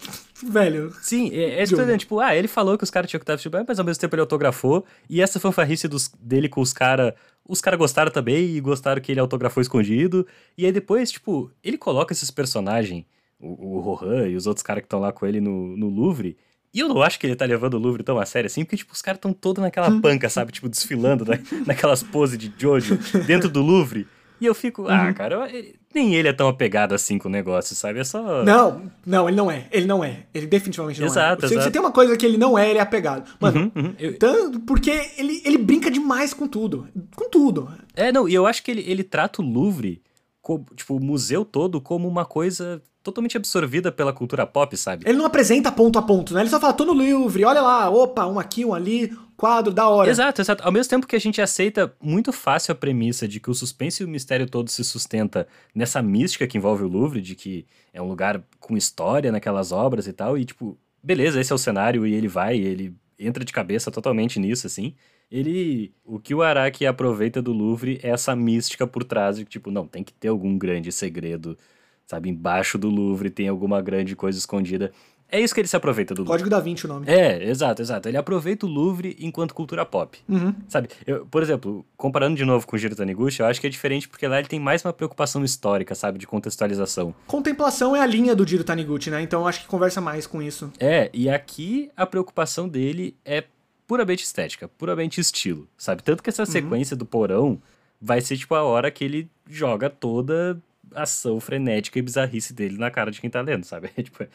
Velho. Sim, é, é dizendo, tipo, ah, ele falou que os caras tinham que estar vestido mas ao mesmo tempo ele autografou, e essa fanfarrice dos, dele com os caras, os caras gostaram também, e gostaram que ele autografou escondido, e aí depois, tipo, ele coloca esses personagens, o, o Rohan e os outros caras que estão lá com ele no, no Louvre, e eu não acho que ele tá levando o Louvre tão a sério assim, porque, tipo, os caras estão todos naquela panca, sabe? Tipo, desfilando na, naquelas poses de Jojo dentro do Louvre. E eu fico, ah, cara, eu- ele- nem ele é tão apegado assim com o negócio, sabe? É só. Não, não, ele não é. Ele não é. Ele definitivamente não Exato, é. Se, exato. se tem uma coisa que ele não é, ele é apegado. Mano, Uhum, eu- tanto porque ele, ele brinca demais com tudo. Com tudo. É, não, e eu acho que ele, ele trata o Louvre, co- tipo, o museu todo, como uma coisa totalmente absorvida pela cultura pop, sabe? Ele não apresenta ponto a ponto, né? Ele só fala, tô no Louvre, olha lá, opa, um aqui, um ali, quadro, da hora. Exato, exato. Ao mesmo tempo que a gente aceita muito fácil a premissa de que o suspense e o mistério todo se sustenta nessa mística que envolve o Louvre, de que é um lugar com história naquelas obras e tal, e tipo, beleza, esse é o cenário e ele vai, ele entra de cabeça totalmente nisso, assim. Ele. O que o Araki aproveita do Louvre é essa mística por trás de que, tipo, não, tem que ter algum grande segredo, sabe? Embaixo do Louvre tem alguma grande coisa escondida. É isso que ele se aproveita do Louvre. Código da Vinci o nome. É, exato, exato. Ele aproveita o Louvre enquanto cultura pop. Uhum. Sabe, eu, por exemplo, comparando de novo com o Giro Taniguchi, eu acho que é diferente porque lá ele tem mais uma preocupação histórica, sabe, de contextualização. Contemplação é a linha do Jiro Taniguchi, né? Então eu acho que conversa mais com isso. É, e aqui a preocupação dele é puramente estética, puramente estilo, sabe? Tanto que essa sequência do porão vai ser tipo a hora que ele joga toda ação frenética e bizarrice dele na cara de quem tá lendo, sabe? tipo,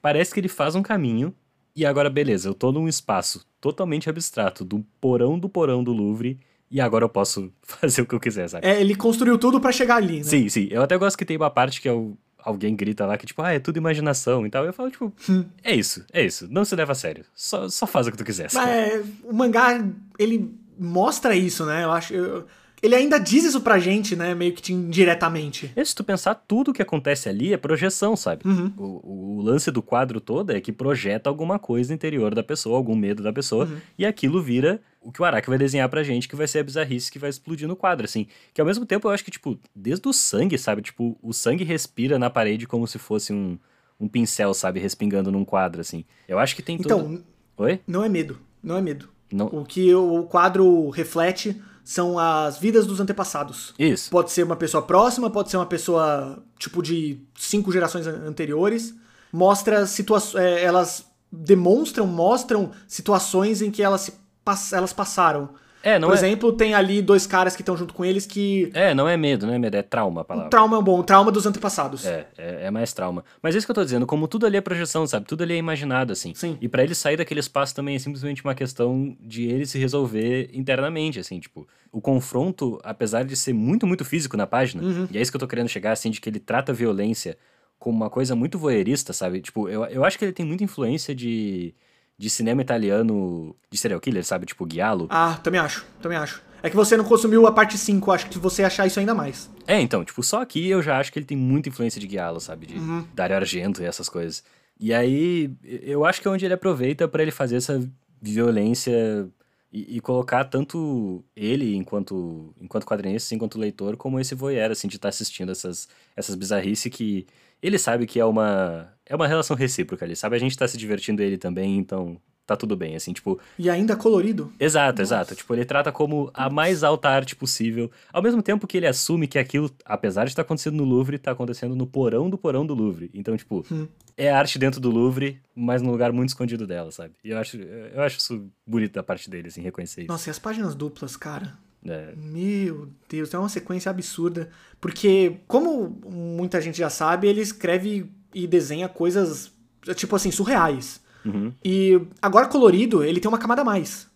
parece que ele faz um caminho e agora beleza, eu tô num espaço totalmente abstrato do porão do porão do Louvre e agora eu posso fazer o que eu quiser, sabe? É, ele construiu tudo pra chegar ali, né? Sim, sim. Eu até gosto que tem uma parte que é alguém grita lá que, tipo, ah, é tudo imaginação e tal. Eu falo, tipo, é isso, é isso. Não se leva a sério. Só, só faz o que tu quiser. Mas é, o mangá, ele mostra isso, né? Eu acho. eu- ele ainda diz isso pra gente, né? Meio que indiretamente. E se tu pensar, tudo que acontece ali é projeção, sabe? Uhum. O, o lance do quadro todo é que projeta alguma coisa interior da pessoa, algum medo da pessoa, Uhum. e aquilo vira o que o Araki vai desenhar pra gente, que vai ser a bizarrice que vai explodir no quadro, assim. Que ao mesmo tempo eu acho que, tipo, desde o sangue, sabe? Tipo, o sangue respira na parede como se fosse um, um pincel, sabe? Respingando num quadro, assim. Eu acho que tem todo... Então, Oi? não é medo. Não é medo. Não... O que o quadro reflete são as vidas dos antepassados. Isso. Pode ser uma pessoa próxima, pode ser uma pessoa, tipo, de cinco gerações an- anteriores. mostra situações. elas demonstram, mostram situações em que elas, se pass- elas passaram. É, não Por é. exemplo, tem ali dois caras que estão junto com eles que. É, não é medo, não é medo, é trauma a palavra. Trauma é um bom, trauma dos antepassados. É, é, é mais trauma. Mas é isso que eu tô dizendo, como tudo ali é projeção, sabe? Tudo ali é imaginado, assim. Sim. E pra ele sair daquele espaço também é simplesmente uma questão de ele se resolver internamente, assim, tipo. O confronto, apesar de ser muito, muito físico na página, Uhum. e é isso que eu tô querendo chegar, assim, de que ele trata a violência como uma coisa muito voyeurista, sabe? Tipo, eu, eu acho que ele tem muita influência de, de cinema italiano de serial killer, sabe? Tipo, Giallo. Ah, também acho, também acho. É que você não consumiu a parte 5, acho que você achar isso ainda mais. É, então, tipo, só aqui eu já acho que ele tem muita influência de Giallo, sabe? De Uhum. Dario Argento e essas coisas. E aí, eu acho que é onde ele aproveita pra ele fazer essa violência e, e colocar tanto ele enquanto enquanto quadrinista, enquanto leitor, como esse voyeur, assim, de estar assistindo essas, essas bizarrices que ele sabe que é uma é uma relação recíproca ali, sabe? A gente tá se divertindo ele também, então tá tudo bem, assim, tipo, E ainda colorido. Exato, exato. Tipo, ele trata como a mais alta arte possível, ao mesmo tempo que ele assume que aquilo, apesar de estar acontecendo no Louvre, tá acontecendo no porão do porão do Louvre. Então, tipo, é arte dentro do Louvre, mas num lugar muito escondido dela, sabe? E eu acho, eu acho isso bonito da parte dele, assim, reconhecer isso. Nossa, e as páginas duplas, cara? É. Meu Deus, é uma sequência absurda. Porque, como muita gente já sabe, ele escreve e desenha coisas, tipo assim, surreais. Uhum. E agora colorido, ele tem uma camada a mais.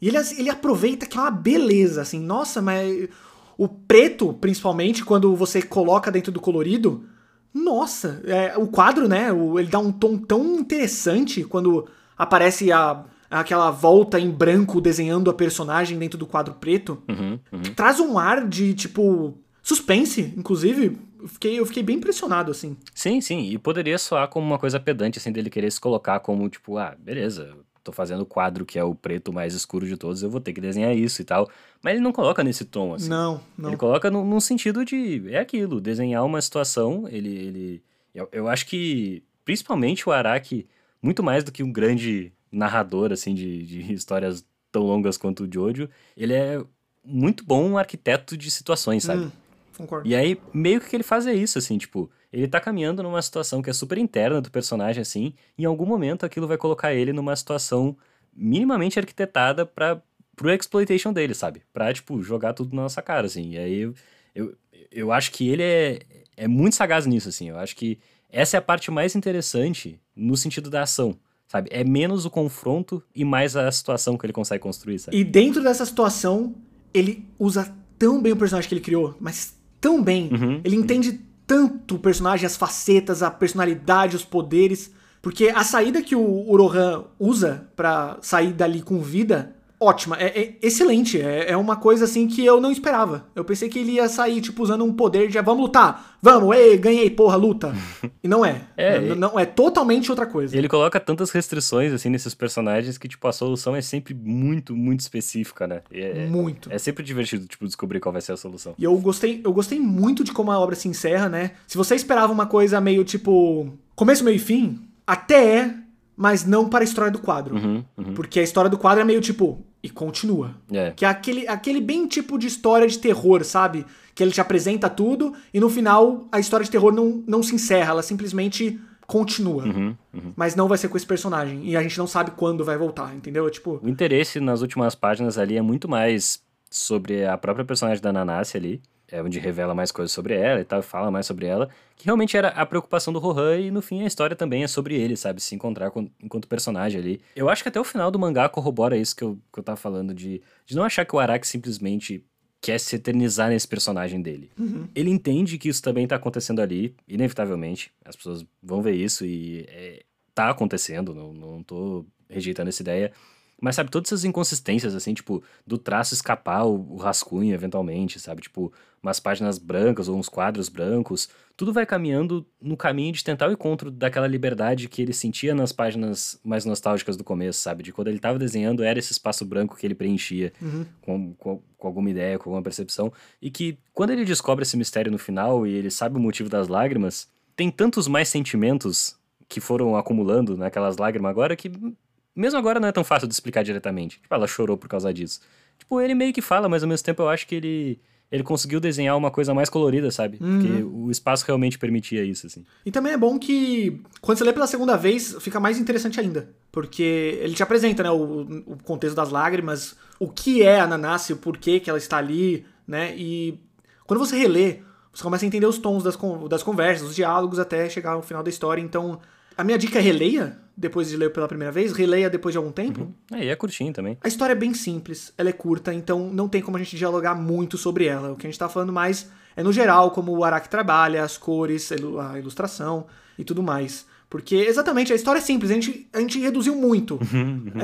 E ele, ele aproveita que é uma beleza, assim. Nossa, mas o preto, principalmente, quando você coloca dentro do colorido, nossa, é, o quadro, né? o- ele dá um tom tão interessante quando aparece a, aquela volta em branco desenhando a personagem dentro do quadro preto. Uhum, uhum. Traz um ar de, tipo, suspense, inclusive. Eu fiquei, eu fiquei bem impressionado, assim. Sim, sim, e poderia soar como uma coisa pedante, assim, dele querer se colocar como, tipo, ah, beleza, tô fazendo o quadro que é o preto mais escuro de todos, eu vou ter que desenhar isso e tal. Mas ele não coloca nesse tom, assim. Não, não. Ele coloca num, num sentido de. É aquilo, desenhar uma situação. Ele. ele eu, eu acho que, principalmente o Araki, muito mais do que um grande narrador, assim, de, de histórias tão longas quanto o Jojo, ele é muito bom arquiteto de situações, sabe? Hum, concordo. E aí, meio que o que ele faz é isso, assim, tipo, ele tá caminhando numa situação que é super interna do personagem, assim, e em algum momento aquilo vai colocar ele numa situação minimamente arquitetada pra, pro exploitation dele, sabe? Pra, tipo, jogar tudo na nossa cara, assim. E aí, eu, eu, eu acho que ele é, é muito sagaz nisso, assim. Eu acho que essa é a parte mais interessante no sentido da ação, sabe? É menos o confronto e mais a situação que ele consegue construir, sabe? E dentro dessa situação, ele usa tão bem o personagem que ele criou, mas tão bem. Uhum, ele entende tanto o personagem, as facetas, a personalidade, os poderes. Porque a saída que o Urohan usa pra sair dali com vida, ótima, é, é excelente. É, é uma coisa assim que eu não esperava. Eu pensei que ele ia sair, tipo, usando um poder de "Ah, vamos lutar, vamos, ei, ganhei, porra, luta. e não é. É, N- e- não, é totalmente outra coisa. Ele coloca tantas restrições, assim, nesses personagens que, tipo, a solução é sempre muito, muito específica, né? É, Muito. é sempre divertido, tipo, descobrir qual vai ser a solução. E eu gostei, eu gostei muito de como a obra se encerra, né? Se você esperava uma coisa meio tipo. Começo, meio e fim, até é, mas não para a história do quadro. Uhum, uhum. Porque a história do quadro é meio tipo. E continua. É. Que é aquele, aquele bem tipo de história de terror, sabe? Que ele te apresenta tudo e no final a história de terror não, não se encerra, ela simplesmente continua. Uhum, uhum. Mas não vai ser com esse personagem. E a gente não sabe quando vai voltar, entendeu? Tipo. O interesse nas últimas páginas ali é muito mais sobre a própria personagem da Nanassi ali. É onde revela mais coisas sobre ela e tal, fala mais sobre ela. Que realmente era a preocupação do Rohan e no fim a história também é sobre ele, sabe? Se encontrar com- enquanto personagem ali. Eu acho que até o final do mangá corrobora isso que eu, que eu tava falando, de, de não achar que o Araki simplesmente quer se eternizar nesse personagem dele. Ele entende que isso também tá acontecendo ali, inevitavelmente. As pessoas vão ver isso e é, tá acontecendo, não, não tô rejeitando essa ideia. Mas, sabe, todas essas inconsistências, assim, tipo, do traço escapar o, o rascunho eventualmente, sabe? Tipo, umas páginas brancas ou uns quadros brancos, tudo vai caminhando no caminho de tentar o encontro daquela liberdade que ele sentia nas páginas mais nostálgicas do começo, sabe? De quando ele tava desenhando, era esse espaço branco que ele preenchia com, com, com alguma ideia, com alguma percepção. E que quando ele descobre esse mistério no final e ele sabe o motivo das lágrimas, tem tantos mais sentimentos que foram acumulando naquelas lágrimas agora que mesmo agora não é tão fácil de explicar diretamente. Tipo, ela chorou por causa disso. Tipo, ele meio que fala, mas ao mesmo tempo eu acho que ele ele conseguiu desenhar uma coisa mais colorida, sabe? Porque o espaço realmente permitia isso, assim. E também é bom que, quando você lê pela segunda vez, fica mais interessante ainda. Porque ele te apresenta, né, o, o contexto das lágrimas, o que é a Nanassi, o porquê que ela está ali, né? E quando você relê, você começa a entender os tons das, das conversas, os diálogos, até chegar ao final da história. Então, a minha dica é releia, depois de ler pela primeira vez, releia depois de algum tempo. É, e é curtinho também. A história é bem simples, ela é curta, então não tem como a gente dialogar muito sobre ela. O que a gente tá falando mais é no geral, como o Araki trabalha, as cores, a ilu- a ilustração e tudo mais. Porque, exatamente, a história é simples, a gente, a gente reduziu muito.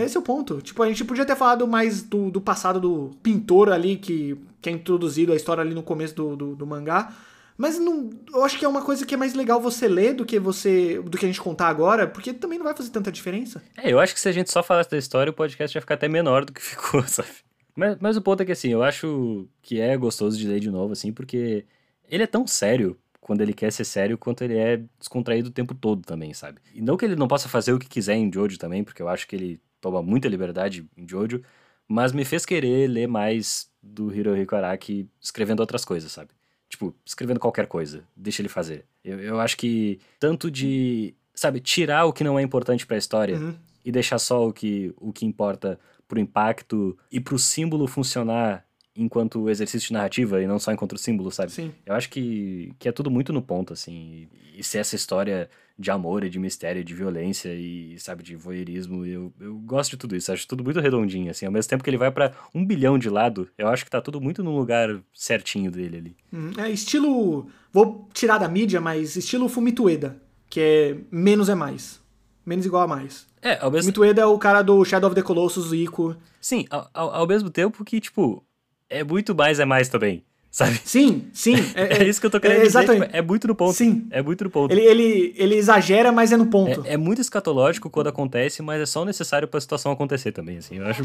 Esse é o ponto. Tipo, a gente podia ter falado mais do, do passado do pintor ali, que, que é introduzido a história ali no começo do, do, do mangá. Mas não, eu acho que é uma coisa que é mais legal você ler do que você do que a gente contar agora, porque também não vai fazer tanta diferença. É, eu acho que se a gente só falasse da história, o podcast ia ficar até menor do que ficou, sabe? Mas, mas o ponto é que, assim, eu acho que é gostoso de ler de novo, assim, porque ele é tão sério quando ele quer ser sério, quanto ele é descontraído o tempo todo também, sabe? E não que ele não possa fazer o que quiser em Jojo também, porque eu acho que ele toma muita liberdade em Jojo, mas me fez querer ler mais do Hirohiko Araki escrevendo outras coisas, sabe? Tipo, escrevendo qualquer coisa, deixa ele fazer. Eu, eu acho que tanto de, sabe, tirar o que não é importante pra história Uhum. e deixar só o que, o que importa pro impacto e pro símbolo funcionar enquanto exercício de narrativa e não só enquanto símbolo, sabe? Sim. Eu acho que, que é tudo muito no ponto, assim. E, e se essa história de amor e de mistério, e de violência e, sabe, de voyeurismo, eu, eu gosto de tudo isso. Acho tudo muito redondinho, assim. Ao mesmo tempo que ele vai pra um bilhão de lado, eu acho que tá tudo muito no lugar certinho dele ali. Uhum. É estilo. Vou tirar da mídia, mas estilo Fumitueda, que é menos é mais. Menos igual a mais. É, ao mesmo Fumitueda é o cara do Shadow of the Colossus, o Ico. Sim, ao, ao, ao mesmo tempo que, tipo, é muito mais é mais também, sabe? Sim, sim. É, isso que eu tô querendo é, dizer, Exatamente. tipo, é muito no ponto. Sim. É muito no ponto. Ele, ele, ele exagera, mas é no ponto. É, é muito escatológico quando acontece, mas é só necessário pra situação acontecer também, assim. Eu acho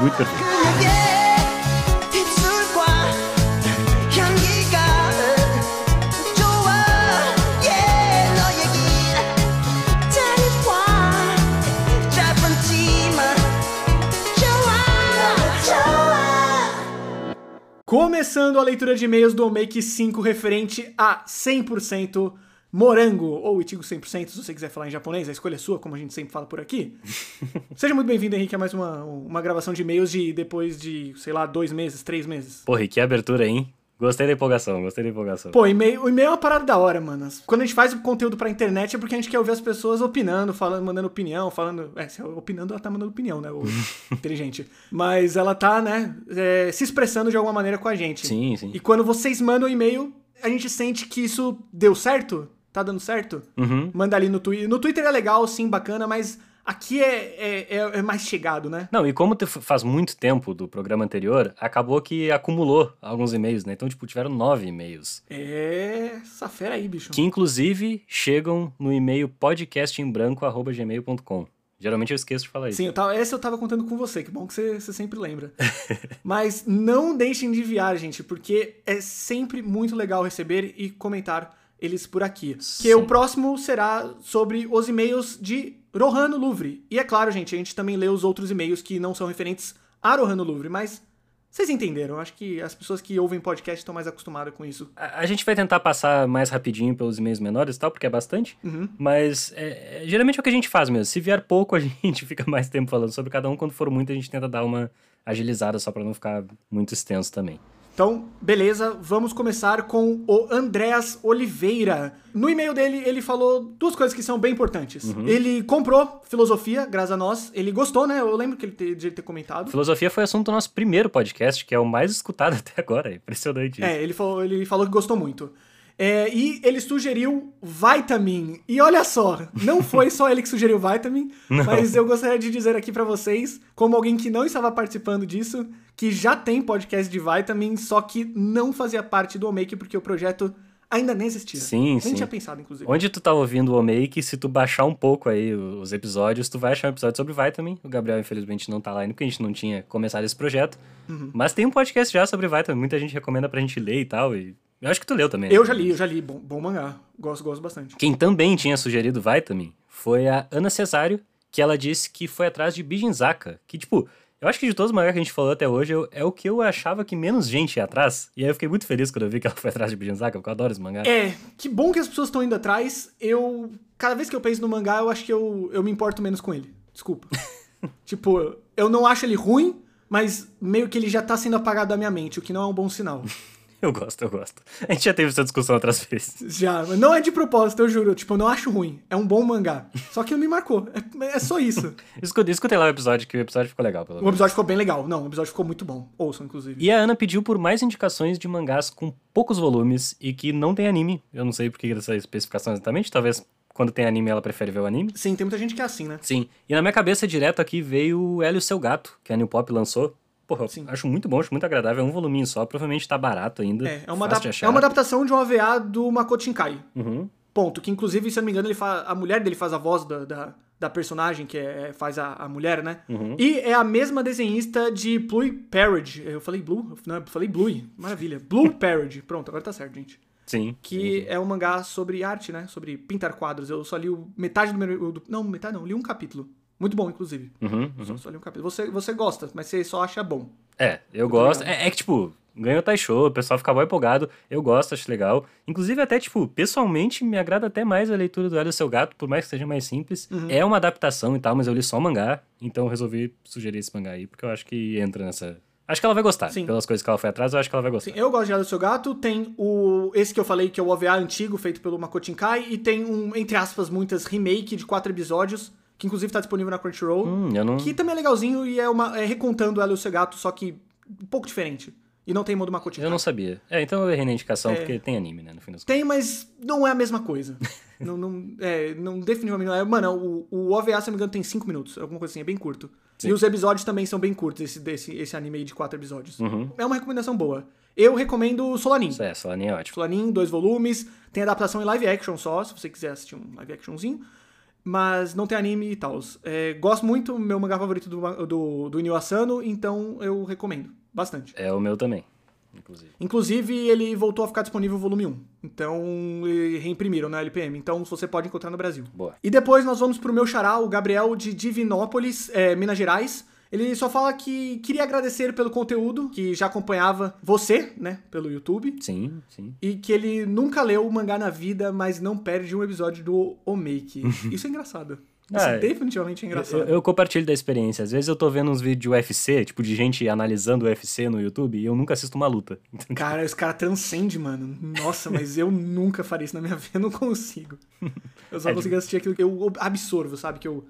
muito perfeito. Começando a leitura de e-mails do Omake 5 referente a 100% morango, ou Itigo 100%, se você quiser falar em japonês, a escolha é sua, como a gente sempre fala por aqui. Seja muito bem-vindo, Henrique, a mais uma, uma gravação de e-mails de depois de, sei lá, dois meses, três meses. Porra, e que abertura, hein? Gostei da empolgação, gostei da empolgação. Pô, e-mail, o e-mail é uma parada da hora, mano. Quando a gente faz o conteúdo pra internet é porque a gente quer ouvir as pessoas opinando, falando, mandando opinião, falando. É, se opinando, ela tá mandando opinião, né? O inteligente. Mas ela tá, né, é, se expressando de alguma maneira com a gente. Sim, sim. E quando vocês mandam e-mail, a gente sente que isso deu certo, tá dando certo. Uhum. Manda ali no Twitter. No Twitter é legal, sim, bacana, mas aqui é, é, é- é mais chegado, né? Não, e como faz muito tempo do programa anterior, acabou que acumulou alguns e-mails, né? Então, tipo, tiveram nove e-mails. É. Essa fera aí, bicho. Que, inclusive, chegam no e-mail podcastembranco.gmail.com. Geralmente eu esqueço de falar isso. Sim, eu tava, essa eu tava contando com você, que bom que você, você sempre lembra. Mas não deixem de enviar, gente, porque é sempre muito legal receber e comentar eles por aqui. Que Sim. o próximo será sobre os e-mails de Rohano Louvre. E é claro, gente, a gente também lê os outros e-mails que não são referentes a Rohano Louvre, mas vocês entenderam. Acho que as pessoas que ouvem podcast estão mais acostumadas com isso. A, a gente vai tentar passar mais rapidinho pelos e-mails menores e tal, porque é bastante. Uhum. Mas é, é- geralmente é o que a gente faz mesmo. Se vier pouco, a gente fica mais tempo falando sobre cada um. Quando for muito, a gente tenta dar uma agilizada só pra não ficar muito extenso também. Então, beleza, vamos começar com o Andréas Oliveira. No e-mail dele, ele falou duas coisas que são bem importantes. Ele comprou filosofia, graças a nós. Ele gostou, né? Eu lembro que ele te- de ter comentado. Filosofia foi assunto do nosso primeiro podcast, que é o mais escutado até agora. É impressionante isso. É, ele falou, ele falou que gostou muito. É, e ele sugeriu Vitamin. E olha só, não foi só ele que sugeriu Vitamin, mas eu gostaria de dizer aqui pra vocês, como alguém que não estava participando disso, que já tem podcast de Vitamin, só que não fazia parte do Omake porque o projeto ainda nem existia. Sim, Nem sim. tinha pensado, inclusive. Onde tu tá ouvindo o Omake, se tu baixar um pouco aí os episódios, tu vai achar um episódio sobre Vitamin. O Gabriel, infelizmente, não tá lá ainda, porque a gente não tinha começado esse projeto. Uhum. Mas tem um podcast já sobre Vitamin. Muita gente recomenda pra gente ler e tal. E eu acho que tu leu também. Eu né? já li, eu já li. Bom, bom mangá. Gosto, gosto bastante. Quem também tinha sugerido Vitamin foi a Ana Cesário, que ela disse que foi atrás de Bijinzaka. Que, tipo, Eu acho que de todos os mangá que a gente falou até hoje, eu- é o que eu achava que menos gente ia atrás. E aí eu fiquei muito feliz quando eu vi que ela foi atrás de Bijinzaka, porque eu adoro esse mangá. É, que bom que as pessoas estão indo atrás. Eu. Cada vez que eu penso no mangá, eu acho que eu, eu me importo menos com ele. Desculpa. tipo, eu não acho ele ruim, mas meio que ele já tá sendo apagado da minha mente, o que não é um bom sinal. Eu gosto, eu gosto. A gente já teve essa discussão outras vezes. Já, mas não é de propósito, eu juro. Tipo, eu não acho ruim. É um bom mangá. Só que não me marcou. É, é só isso. Escutei, escutei lá o episódio, que o episódio ficou legal, pelo O menos. episódio ficou bem legal. Não, o episódio ficou muito bom. Ouçam, inclusive. E a Ana pediu por mais indicações de mangás com poucos volumes e que não tem anime. Eu não sei por que dessa especificação exatamente. Talvez quando tem anime ela prefere ver o anime. Sim, tem muita gente que é assim, né? Sim. E na minha cabeça direto aqui veio o Hélio Seu Gato, que a New Pop lançou. Porra, eu Sim. acho muito bom, acho muito agradável. É um voluminho só, provavelmente tá barato ainda. É, é uma, adap- é uma adaptação de um OVA do Makoto Shinkai. Uhum. Ponto. Que inclusive, se eu não me engano, ele fa... a mulher dele faz a voz da, da, da personagem, que é, faz a, a mulher, né? Uhum. E é a mesma desenhista de Blue Parody. Eu falei Blue? Não, eu falei Blue. Maravilha. Blue Parody. Pronto, agora tá certo, gente. Sim. Que é um mangá sobre arte, né? Sobre pintar quadros. Eu só li metade do meu. do- não, metade não, li um capítulo. Muito bom, inclusive. Uhum, Só, só li um capítulo. Você, você gosta, mas você só acha bom. É, eu gosto. É, é que, tipo, ganhou Taisho, o pessoal fica mó empolgado. Eu gosto, acho legal. Inclusive, até, tipo, pessoalmente, me agrada até mais a leitura do Hélio Seu Gato, por mais que seja mais simples. Uhum. É uma adaptação e tal, mas eu li só o mangá, então eu resolvi sugerir esse mangá aí, porque eu acho que entra nessa. Acho que ela vai gostar. Sim. Pelas coisas que ela foi atrás, eu acho que ela vai gostar. Sim, eu gosto de do Seu Gato. Tem o esse que eu falei, que é o OVA antigo, feito pelo Makoto Shinkai. E tem um, entre aspas, muitas remake de quatro episódios, que inclusive tá disponível na Crunchyroll. Hum, não. Que também é legalzinho e é, uma, é recontando Ela e o Seu Gato, só que um pouco diferente. E não tem modo Makoto Shinkai. Eu não sabia. É, então eu errei na indicação, É. porque tem anime, né, no fim das contas. Tem, mas não é a mesma coisa. não, não, é, não, definitivamente não é. Mano, o, o OVA, se não me engano, tem 5 minutos. Alguma coisa assim, é bem curto. Sim. E os episódios também são bem curtos, esse, desse, esse anime aí de 4 episódios. Uhum. É uma recomendação boa. Eu recomendo Solanin. É, Solanin é ótimo. Solanin, dois volumes. Tem adaptação em live action só, se você quiser assistir um live actionzinho. Mas não tem anime e tal. É, gosto muito, meu mangá favorito do, do, do Inio Asano, então eu recomendo. Bastante. É o meu também, inclusive. Inclusive, ele voltou a ficar disponível o volume 1. Então, reimprimiram na LPM. Então, você pode encontrar no Brasil. Boa. E depois nós vamos pro meu xará, o Gabriel de Divinópolis, é, Minas Gerais. Ele só fala que queria agradecer pelo conteúdo, que já acompanhava você, né, pelo YouTube. Sim, sim. E que ele nunca leu o mangá na vida, mas não perde um episódio do Omake. Isso é engraçado. Isso Ah, definitivamente é engraçado. Eu, eu compartilho da experiência. Às vezes eu tô vendo uns vídeos de UFC, tipo, de gente analisando o UFC no YouTube, e eu nunca assisto uma luta. Cara, esse cara transcende, mano. Nossa, mas eu nunca faria isso na minha vida, eu não consigo. Eu só É consigo assistir aquilo que eu absorvo, sabe? Que eu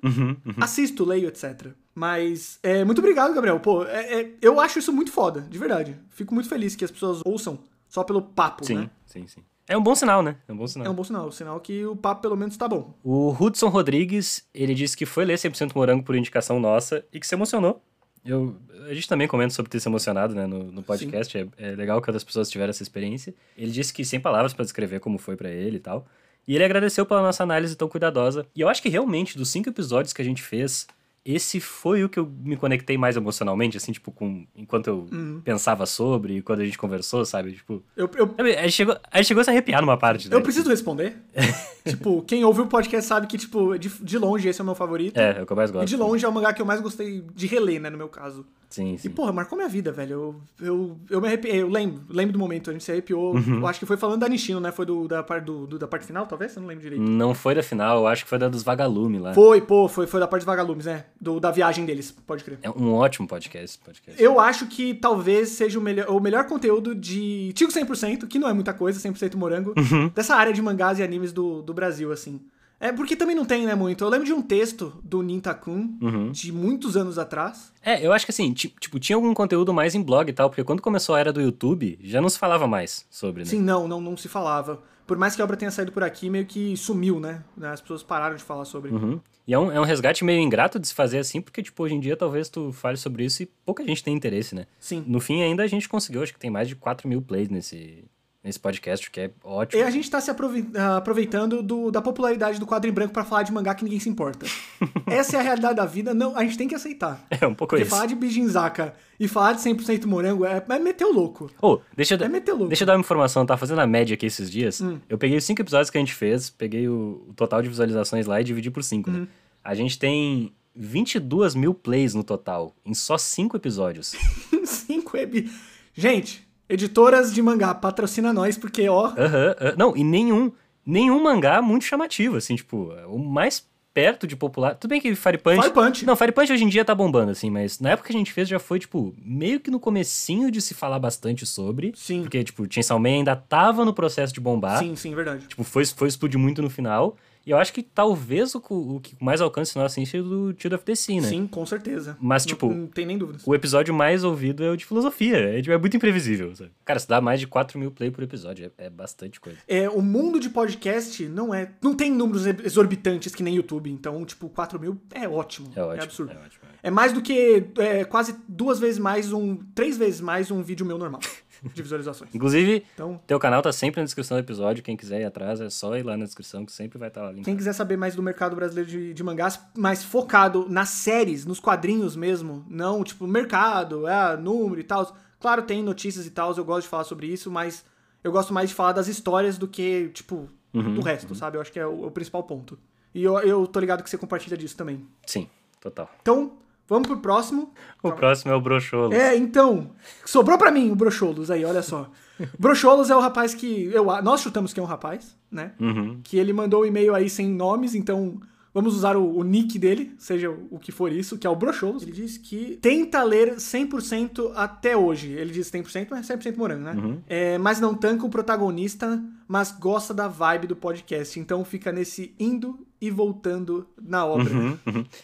assisto, leio, etc. Mas, é, muito obrigado, Gabriel. Pô, é- é- eu acho isso muito foda, de verdade. Fico muito feliz que as pessoas ouçam só pelo papo, Sim, né? sim, sim. É um bom sinal, né? É um bom sinal. É um bom sinal, sinal que o papo pelo menos tá bom. O Hudson Rodrigues, ele disse que foi ler 100% Morango por indicação nossa e que se emocionou. Eu, a gente também comenta sobre ter se emocionado né, no, no podcast. É, é legal que outras pessoas tiveram essa experiência. Ele disse que sem palavras pra descrever como foi pra ele e tal. E ele agradeceu pela nossa análise tão cuidadosa. E eu acho que realmente, dos cinco episódios que a gente fez, esse foi o que eu me conectei mais emocionalmente, assim, tipo, com, enquanto eu Uhum. pensava sobre, quando a gente conversou, sabe? Tipo. Eu, eu, a, gente chegou, a gente chegou a se arrepiar numa parte, né? eu preciso responder. tipo, quem ouviu o podcast sabe que, tipo, de, de longe esse é o meu favorito. É, é o que eu mais E gosto. de longe é o mangá que eu mais gostei de reler, né, no meu caso. Sim, E, sim. porra, marcou minha vida, velho. Eu, eu, eu me arrepiei. Eu lembro, lembro do momento, a gente se arrepiou. Uhum. Eu acho que foi falando da Nishino, né? Foi do, da, parte, do, do- da parte final, talvez? Eu não lembro direito. Não foi da final, eu acho que foi da dos Vagalume lá. Foi, pô, foi, foi da parte dos vagalumes, né? Do, da viagem deles, pode crer. É um ótimo podcast. podcast. Eu acho que talvez seja o melhor, o melhor conteúdo de Tigo 100%, que não é muita coisa, 100% morango, Uhum. dessa área de mangás e animes do, do Brasil, assim. É porque também não tem, né, muito. Eu lembro de um texto do Nintakun, Uhum. de muitos anos atrás. É, eu acho que assim, ti- tipo, tinha algum conteúdo mais em blog e tal, porque quando começou a era do YouTube, já não se falava mais sobre, né? Sim, não, não, não se falava. Por mais que a obra tenha saído por aqui, meio que sumiu, né? As pessoas pararam de falar sobre. Uhum. E é um, é um resgate meio ingrato de se fazer assim, porque, tipo, hoje em dia talvez tu fale sobre isso e pouca gente tem interesse, né? Sim. No fim, ainda a gente conseguiu, acho que tem mais de 4 mil plays nesse, nesse podcast, que é ótimo. E a gente tá se ah, aproveitando do- da popularidade do quadro em branco pra falar de mangá que ninguém se importa. Essa é a realidade da vida, não, a gente tem que aceitar. É um pouco Porque isso. falar de Bijinzaka e falar de 100% morango é, é meter o louco. Ô, deixa, eu- É meter louco. Hum. deixa eu dar uma informação, tava fazendo a média aqui esses dias. Eu peguei os cinco episódios que a gente fez, peguei o, o total de visualizações lá e dividi por cinco, Uhum. né? A gente tem 22 mil plays no total, em só 5 episódios. Cinco web. Gente, editoras de mangá, patrocina nós, porque, ó. Aham, aham. Não, e nenhum, nenhum mangá muito chamativo, assim, tipo, o mais perto de popular. Tudo bem que Fire Punch. Fire Punch. Não, Fire Punch hoje em dia tá bombando, assim, mas na época que a gente fez já foi, tipo, meio que no comecinho de se falar bastante sobre. Sim. Porque, tipo, Chainsaw Man ainda tava no processo de bombar. Sim, sim, verdade. Tipo, foi, foi explodir muito no final. E eu acho que talvez o, o que mais alcance nós, assim, seja do Child of the Sea, né? Sim, com certeza. Mas, Não- tipo, Não, tem nem dúvidas. O episódio mais ouvido é o de filosofia. É, tipo, é muito imprevisível, sabe? Cara, se dá mais de 4 mil play por episódio, é, é bastante coisa. É, o mundo de podcast não é. Não tem números exorbitantes que nem YouTube. Então, tipo, 4 mil é ótimo. É ótimo. absurdo. É ótimo. é. É mais do que é, quase duas vezes mais um. Três vezes mais um vídeo meu normal de visualizações. Inclusive, Então, teu canal tá sempre na descrição do episódio. Quem quiser ir atrás, é só ir lá na descrição que sempre vai estar lá. quem quiser saber mais do mercado brasileiro de, de mangás, mais focado nas séries, nos quadrinhos mesmo, não tipo mercado, é, número e tal. Claro, tem notícias e tal, eu gosto de falar sobre isso, mas eu gosto mais de falar das histórias do que, tipo, Uhum, do resto, sabe? Eu acho que é o, o principal ponto. E eu, eu tô ligado que você compartilha disso também. Sim, total. Então, vamos pro próximo. O próximo é o Brocholo. É, então, sobrou pra mim o Brocholos aí, olha só. Brocholos é o rapaz que eu, nós chutamos que é um rapaz, né? Uhum. Que ele mandou um e-mail aí sem nomes, então vamos usar o, o nick dele, seja o que for isso, que é o Brocholos. Ele diz que tenta ler 100% até hoje. Ele diz 100%, mas é 100% morango, né? É, mas não tanca o protagonista, mas gosta da vibe do podcast. Então fica nesse indo e voltando na obra. Uhum.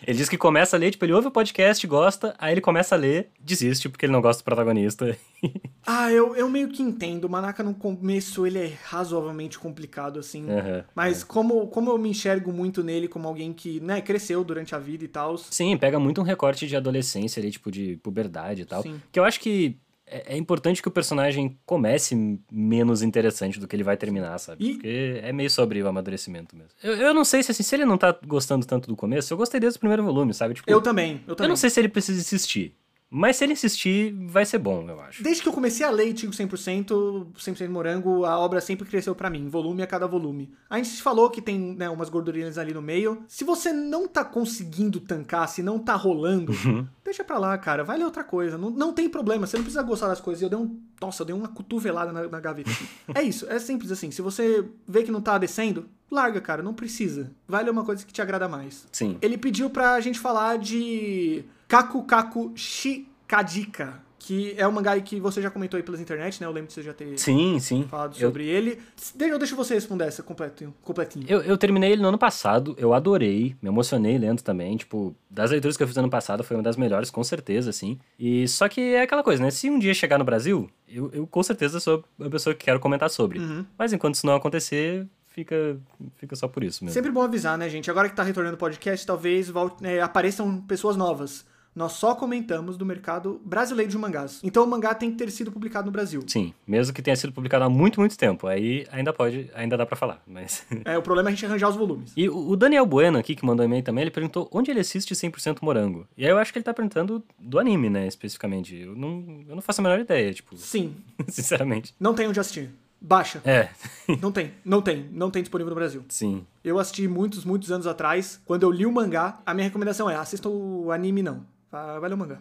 Ele diz que começa a ler, tipo, ele ouve o podcast, gosta, aí ele começa a ler, desiste porque ele não gosta do protagonista. Ah, eu, eu meio que entendo. O Manaka no começo ele é razoavelmente complicado, assim. Aham, Mas como, como eu me enxergo muito nele como alguém que, né, cresceu durante a vida e tal. Sim, pega muito um recorte de adolescência ali, tipo, de puberdade e tal. Sim. Que eu acho que é, é importante que o personagem comece menos interessante do que ele vai terminar, sabe? E- Porque é meio sobre o amadurecimento mesmo. Eu, eu não sei se, assim, se ele não tá gostando tanto do começo, eu gostei desde o primeiro volume, sabe? Tipo, Eu também, eu também. eu não sei se ele precisa insistir. Mas se ele insistir, vai ser bom, eu acho. Desde que eu comecei a ler Tigo 100%, 100% Morango, a obra sempre cresceu pra mim, volume a cada volume. A gente falou que tem né, umas gordurinhas ali no meio. Se você não tá conseguindo tancar, se não tá rolando, Uhum. deixa pra lá, cara. Vai ler outra coisa. Não, não tem problema, você não precisa gostar das coisas. Eu dei um. Nossa, eu dei uma cotovelada na, na gaveta. é isso, é simples assim. Se você vê que não tá descendo, larga, cara. Não precisa. Vai ler uma coisa que te agrada mais. Sim. Ele pediu pra gente falar de Kaku Kaku Shikadika, que é um mangá que você já comentou aí pelas internet, né? Eu lembro de você já ter Sim, sim. falado Eu- sobre ele. Deixa, deixa você responder essa completinho. completinho. Eu, eu terminei ele no ano passado, eu adorei, me emocionei lendo também, tipo, das leituras que eu fiz no ano passado foi uma das melhores, com certeza, assim. E só que é aquela coisa, né? Se um dia chegar no Brasil, eu, eu com certeza sou a pessoa que quero comentar sobre. Uhum. Mas enquanto isso não acontecer, fica, fica só por isso mesmo. Sempre bom avisar, né, gente? Agora que tá retornando o podcast, talvez volte- é, apareçam pessoas novas. Nós só comentamos do mercado brasileiro de mangás. Então o mangá tem que ter sido publicado no Brasil. Sim, mesmo que tenha sido publicado há muito, muito tempo, aí ainda pode, ainda dá pra falar, mas... É, o problema é a gente arranjar os volumes. E o o Daniel Bueno aqui, que mandou e-mail também, ele perguntou onde ele assiste 100% Morango. E aí eu acho que ele tá perguntando do anime, né, especificamente. Eu não, eu não faço a menor ideia, tipo, Sim, sinceramente. não tem onde assistir. Baixa. É, Não tem, não tem, não tem disponível no Brasil. sim. Eu assisti muitos, muitos anos atrás. Quando eu li o mangá, a minha recomendação é: assista o anime não. Vai ler o mangá.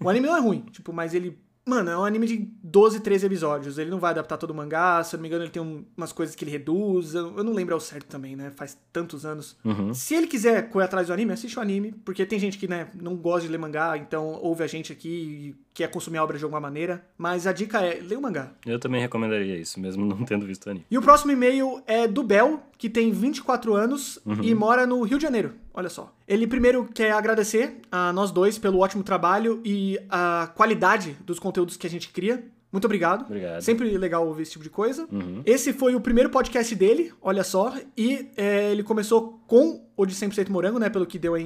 O anime não é ruim, tipo, mas ele. Mano, é um anime de 12, 13 episódios. Ele não vai adaptar todo o mangá. Se eu não me engano, ele tem um- umas coisas que ele reduz. Eu, eu não lembro ao certo também, né? Faz tantos anos. Se ele quiser correr atrás do anime, assiste o anime. Porque tem gente que, né, não gosta de ler mangá, então ouve a gente aqui e quer consumir a obra de alguma maneira. Mas a dica é: lê o mangá. Eu também recomendaria isso, mesmo não tendo visto o anime. E o próximo e-mail é do Bel, que tem 24 anos e mora no Rio de Janeiro. Olha só. Ele primeiro quer agradecer a nós dois pelo ótimo trabalho e a qualidade dos conteúdos que a gente cria. Muito obrigado. Obrigado. Sempre legal ouvir esse tipo de coisa. Esse foi o primeiro podcast dele, olha só. E é, ele começou com o de 100% Morango, né? Pelo que deu a,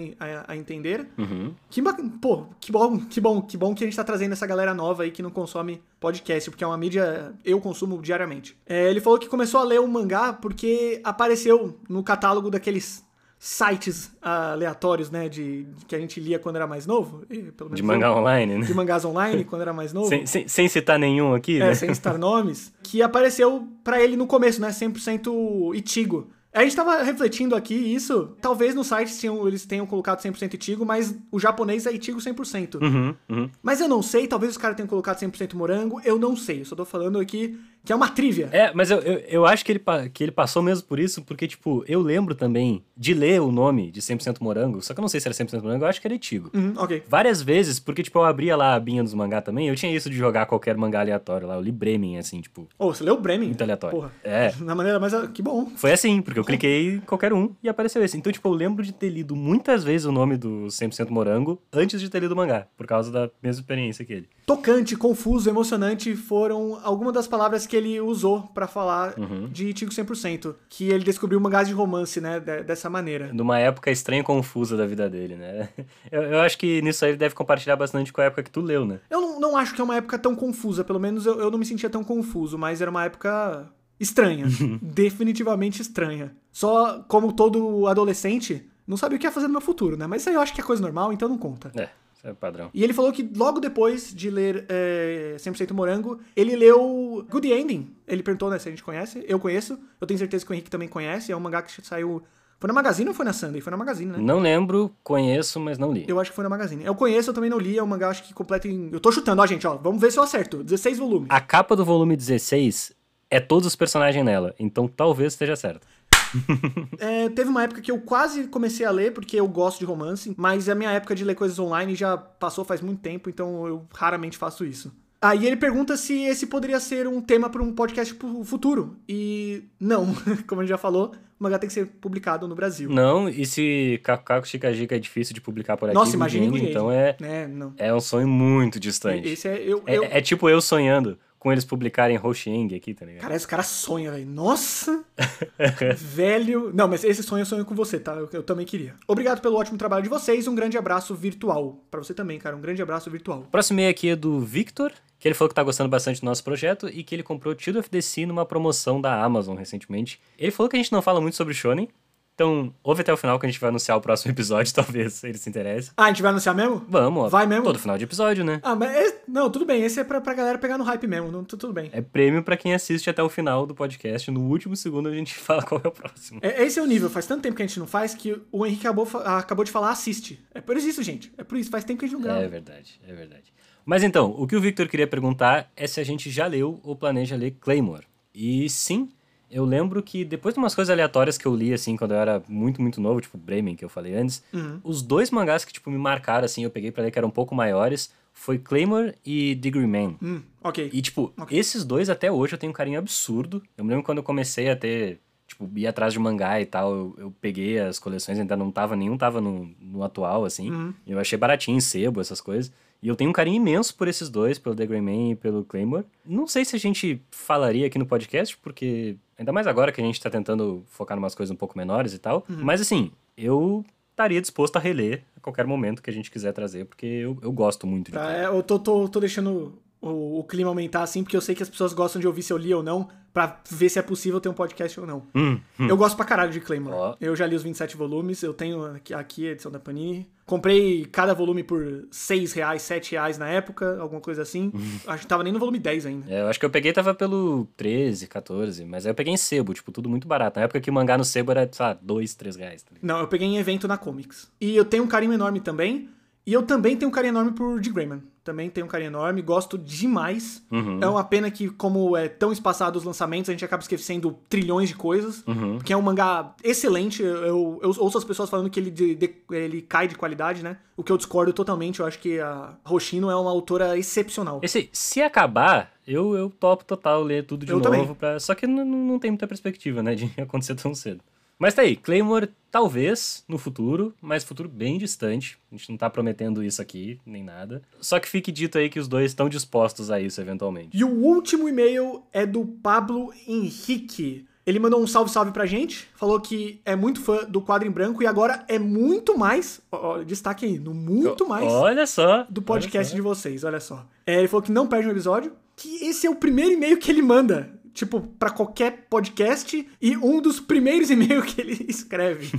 a- entender. Uhum. Que pô, que bom, que bom, que bom que a gente tá trazendo essa galera nova aí que não consome podcast, porque é uma mídia eu consumo diariamente. É, ele falou que começou a ler o mangá porque apareceu no catálogo daqueles sites ah, aleatórios, né, de, de que a gente lia quando era mais novo. De eu- mangá online, né? de mangás online quando era mais novo. Sem, sem, sem citar nenhum aqui, É, né? sem citar nomes, que apareceu pra ele no começo, né? 100% Itigo. A gente tava refletindo aqui isso, talvez no site eles tenham colocado 100% Itigo, mas o japonês é Itigo 100%. Uhum, uhum. Mas eu não sei, talvez os caras tenham colocado 100% morango, eu não sei. Eu só tô falando aqui que é uma trivia. É, mas eu, eu, eu acho que ele, que ele passou mesmo por isso, porque, tipo, eu lembro também de ler o nome de 100% morango, só que eu não sei se era 100% morango, eu acho que era Itigo. Uhum, ok. Várias vezes, porque, tipo, eu abria lá a abinha dos mangá também, eu tinha isso de jogar qualquer mangá aleatório lá, eu li Bremen, assim, tipo, Ô, você leu o Bremen? muito aleatório. Porra. É. Na maneira mais. Que bom. Foi assim, porque eu cliquei em qualquer um e apareceu esse. Então, tipo, eu lembro de ter lido muitas vezes o nome do 100% morango antes de ter lido o mangá, por causa da mesma experiência que ele. Tocante, confuso, emocionante foram algumas das palavras que ele usou pra falar Uhum. de Itigo 100%. Que ele descobriu mangás de romance, né? de- dessa maneira. Numa época estranha e confusa da vida dele, né? Eu, eu acho que nisso aí ele deve compartilhar bastante com a época que tu leu, né? Eu não, não acho que é uma época tão confusa, pelo menos eu, eu não me sentia tão confuso, mas era uma época estranha. definitivamente estranha. Só como todo adolescente, não sabia o que ia fazer no meu futuro, né? Mas isso aí eu acho que é coisa normal, então não conta. É, é padrão. E ele falou que logo depois de ler é, 100% Morango, ele leu Good Ending. Ele perguntou, né, se a gente conhece. Eu conheço. Eu tenho certeza que o Henrique também conhece. É um mangá que saiu... Foi na Magazine ou foi na Sunday? Foi na Magazine, né? Não lembro, conheço, mas não li. Eu acho que foi na Magazine. Eu conheço, eu também não li. É um mangá, acho que completo em... Eu tô chutando, ó, gente, ó. Vamos ver se eu acerto. 16 volumes. A capa do volume 16 é todos os personagens nela, então talvez esteja certo. É, teve uma época que eu quase comecei a ler, porque eu gosto de romance, mas a minha época de ler coisas online já passou faz muito tempo, então eu raramente faço isso. Aí ele pergunta se esse poderia ser um tema para um podcast pro futuro. E não, como a gente já falou, o mangá tem que ser publicado no Brasil. Não, e se Kakukaku Shikajika é difícil de publicar por aqui, Nossa, Good então é, É, é um sonho muito distante. Esse é eu, É, eu- é tipo eu sonhando com eles publicarem Hoshieng aqui, tá ligado? Cara, esse cara sonha, velho. Nossa! velho. Não, mas esse sonho eu sonho com você, tá? Eu, eu também queria. Obrigado pelo ótimo trabalho de vocês. Um grande abraço virtual. Pra você também, cara. Um grande abraço virtual. O próximo e-mail aqui é do Victor, que ele falou que tá gostando bastante do nosso projeto e que ele comprou Tio of the Sea numa promoção da Amazon recentemente. Ele falou que a gente não fala muito sobre Shonen, então ouve até o final que a gente vai anunciar o próximo episódio, talvez ele se interesse. Ah, a gente vai anunciar mesmo? Vamos, ó. Vai mesmo? Todo final de episódio, né? Ah, mas. é- não, tudo bem. Esse é pra, pra galera pegar no hype mesmo. Não, tu- tudo bem. É prêmio pra quem assiste até o final do podcast. No último segundo a gente fala qual é o próximo. É, esse é o nível. Faz tanto tempo que a gente não faz que o Henrique acabou, acabou de falar assiste. É por isso, gente. É por isso. Faz tempo que a gente não grava. É verdade, é verdade. Mas então, o que o Victor queria perguntar é se a gente já leu ou planeja ler Claymore. E sim, eu lembro que depois de umas coisas aleatórias que eu li, assim, quando eu era muito, muito novo, tipo Bremen, que eu falei antes, os dois mangás que, tipo, me marcaram, assim, eu peguei pra ler que eram um pouco maiores, foi Claymore e Degree Man. Hum, ok. E, tipo, esses dois até hoje eu tenho um carinho absurdo. Eu me lembro quando eu comecei a ter, tipo, ir atrás de mangá e tal, eu, eu peguei as coleções, ainda não tava, nenhum tava no, no atual, assim. Eu achei baratinho em sebo, essas coisas. E eu tenho um carinho imenso por esses dois, pelo The Grey Man e pelo Claymore. Não sei se a gente falaria aqui no podcast, porque ainda mais agora que a gente tá tentando focar em umas coisas um pouco menores e tal. Mas assim, eu estaria disposto a reler a qualquer momento que a gente quiser trazer, porque eu, eu gosto muito de Tá, é, eu tô, tô, tô deixando o, o clima aumentar assim, porque eu sei que as pessoas gostam de ouvir se eu li ou não, pra ver se é possível ter um podcast ou não. Hum, hum. Eu gosto pra caralho de Claymore. Ó. Eu já li os 27 volumes, eu tenho aqui, aqui a edição da Panini. Comprei cada volume por 6 reais, 7 reais na época, alguma coisa assim. Uhum. Acho que tava nem no volume 10 ainda. É, eu acho que eu peguei tava pelo 13, 14, mas aí eu peguei em sebo, tipo, tudo muito barato. Na época que o mangá no sebo era, sei lá, 2, 3 reais. Tá? Não, eu peguei em evento na Comics. E eu tenho um carinho enorme também. E eu também tenho um carinho enorme por D. Grayman. Também tenho um carinho enorme, gosto demais. É uma pena que, como é tão espaçado os lançamentos, a gente acaba esquecendo trilhões de coisas. Porque é um mangá excelente. Eu, eu ouço as pessoas falando que ele, de- de- ele cai de qualidade, né? O que eu discordo totalmente. Eu acho que a Hoshino é uma autora excepcional. Esse, se acabar, eu, eu topo total ler tudo de Eu novo. Pra... Só que não, não tem muita perspectiva, né, de acontecer tão cedo. Mas tá aí, Claymore talvez no futuro, mas futuro bem distante. A gente não tá prometendo isso aqui, nem nada. Só que fique dito aí que os dois estão dispostos a isso eventualmente. E o último e-mail é do Pablo Henrique. Ele mandou um salve salve pra gente, falou que é muito fã do quadro em branco e agora é muito mais, ó, ó, destaque aí, no muito mais Olha só. do podcast de vocês, olha só. É, ele falou que não perde um episódio, que esse é o primeiro e-mail que ele manda, tipo, pra qualquer podcast e um dos primeiros e-mails que ele escreve.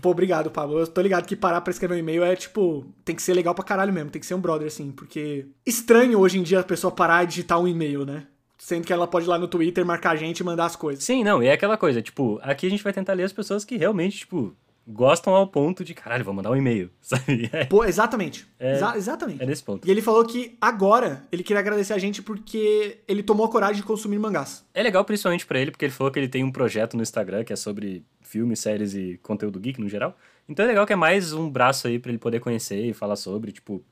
Pô, obrigado, Pablo. Eu tô ligado que parar pra escrever um e-mail é, tipo, tem que ser legal pra caralho mesmo, tem que ser um brother, assim, porque estranho hoje em dia a pessoa parar e digitar um e-mail, né? Sendo que ela pode ir lá no Twitter, marcar a gente e mandar as coisas. Sim, não, e é aquela coisa, tipo, aqui a gente vai tentar ler as pessoas que realmente, tipo, gostam ao ponto de, caralho, vou mandar um e-mail, sabe? É, Pô, exatamente. É- Exa- exatamente. é nesse ponto. E ele falou que agora ele queria agradecer a gente porque ele tomou a coragem de consumir mangás. É legal principalmente pra ele, porque ele falou que ele tem um projeto no Instagram que é sobre filmes, séries e conteúdo geek no geral. Então é legal que é mais um braço aí pra ele poder conhecer e falar sobre, tipo...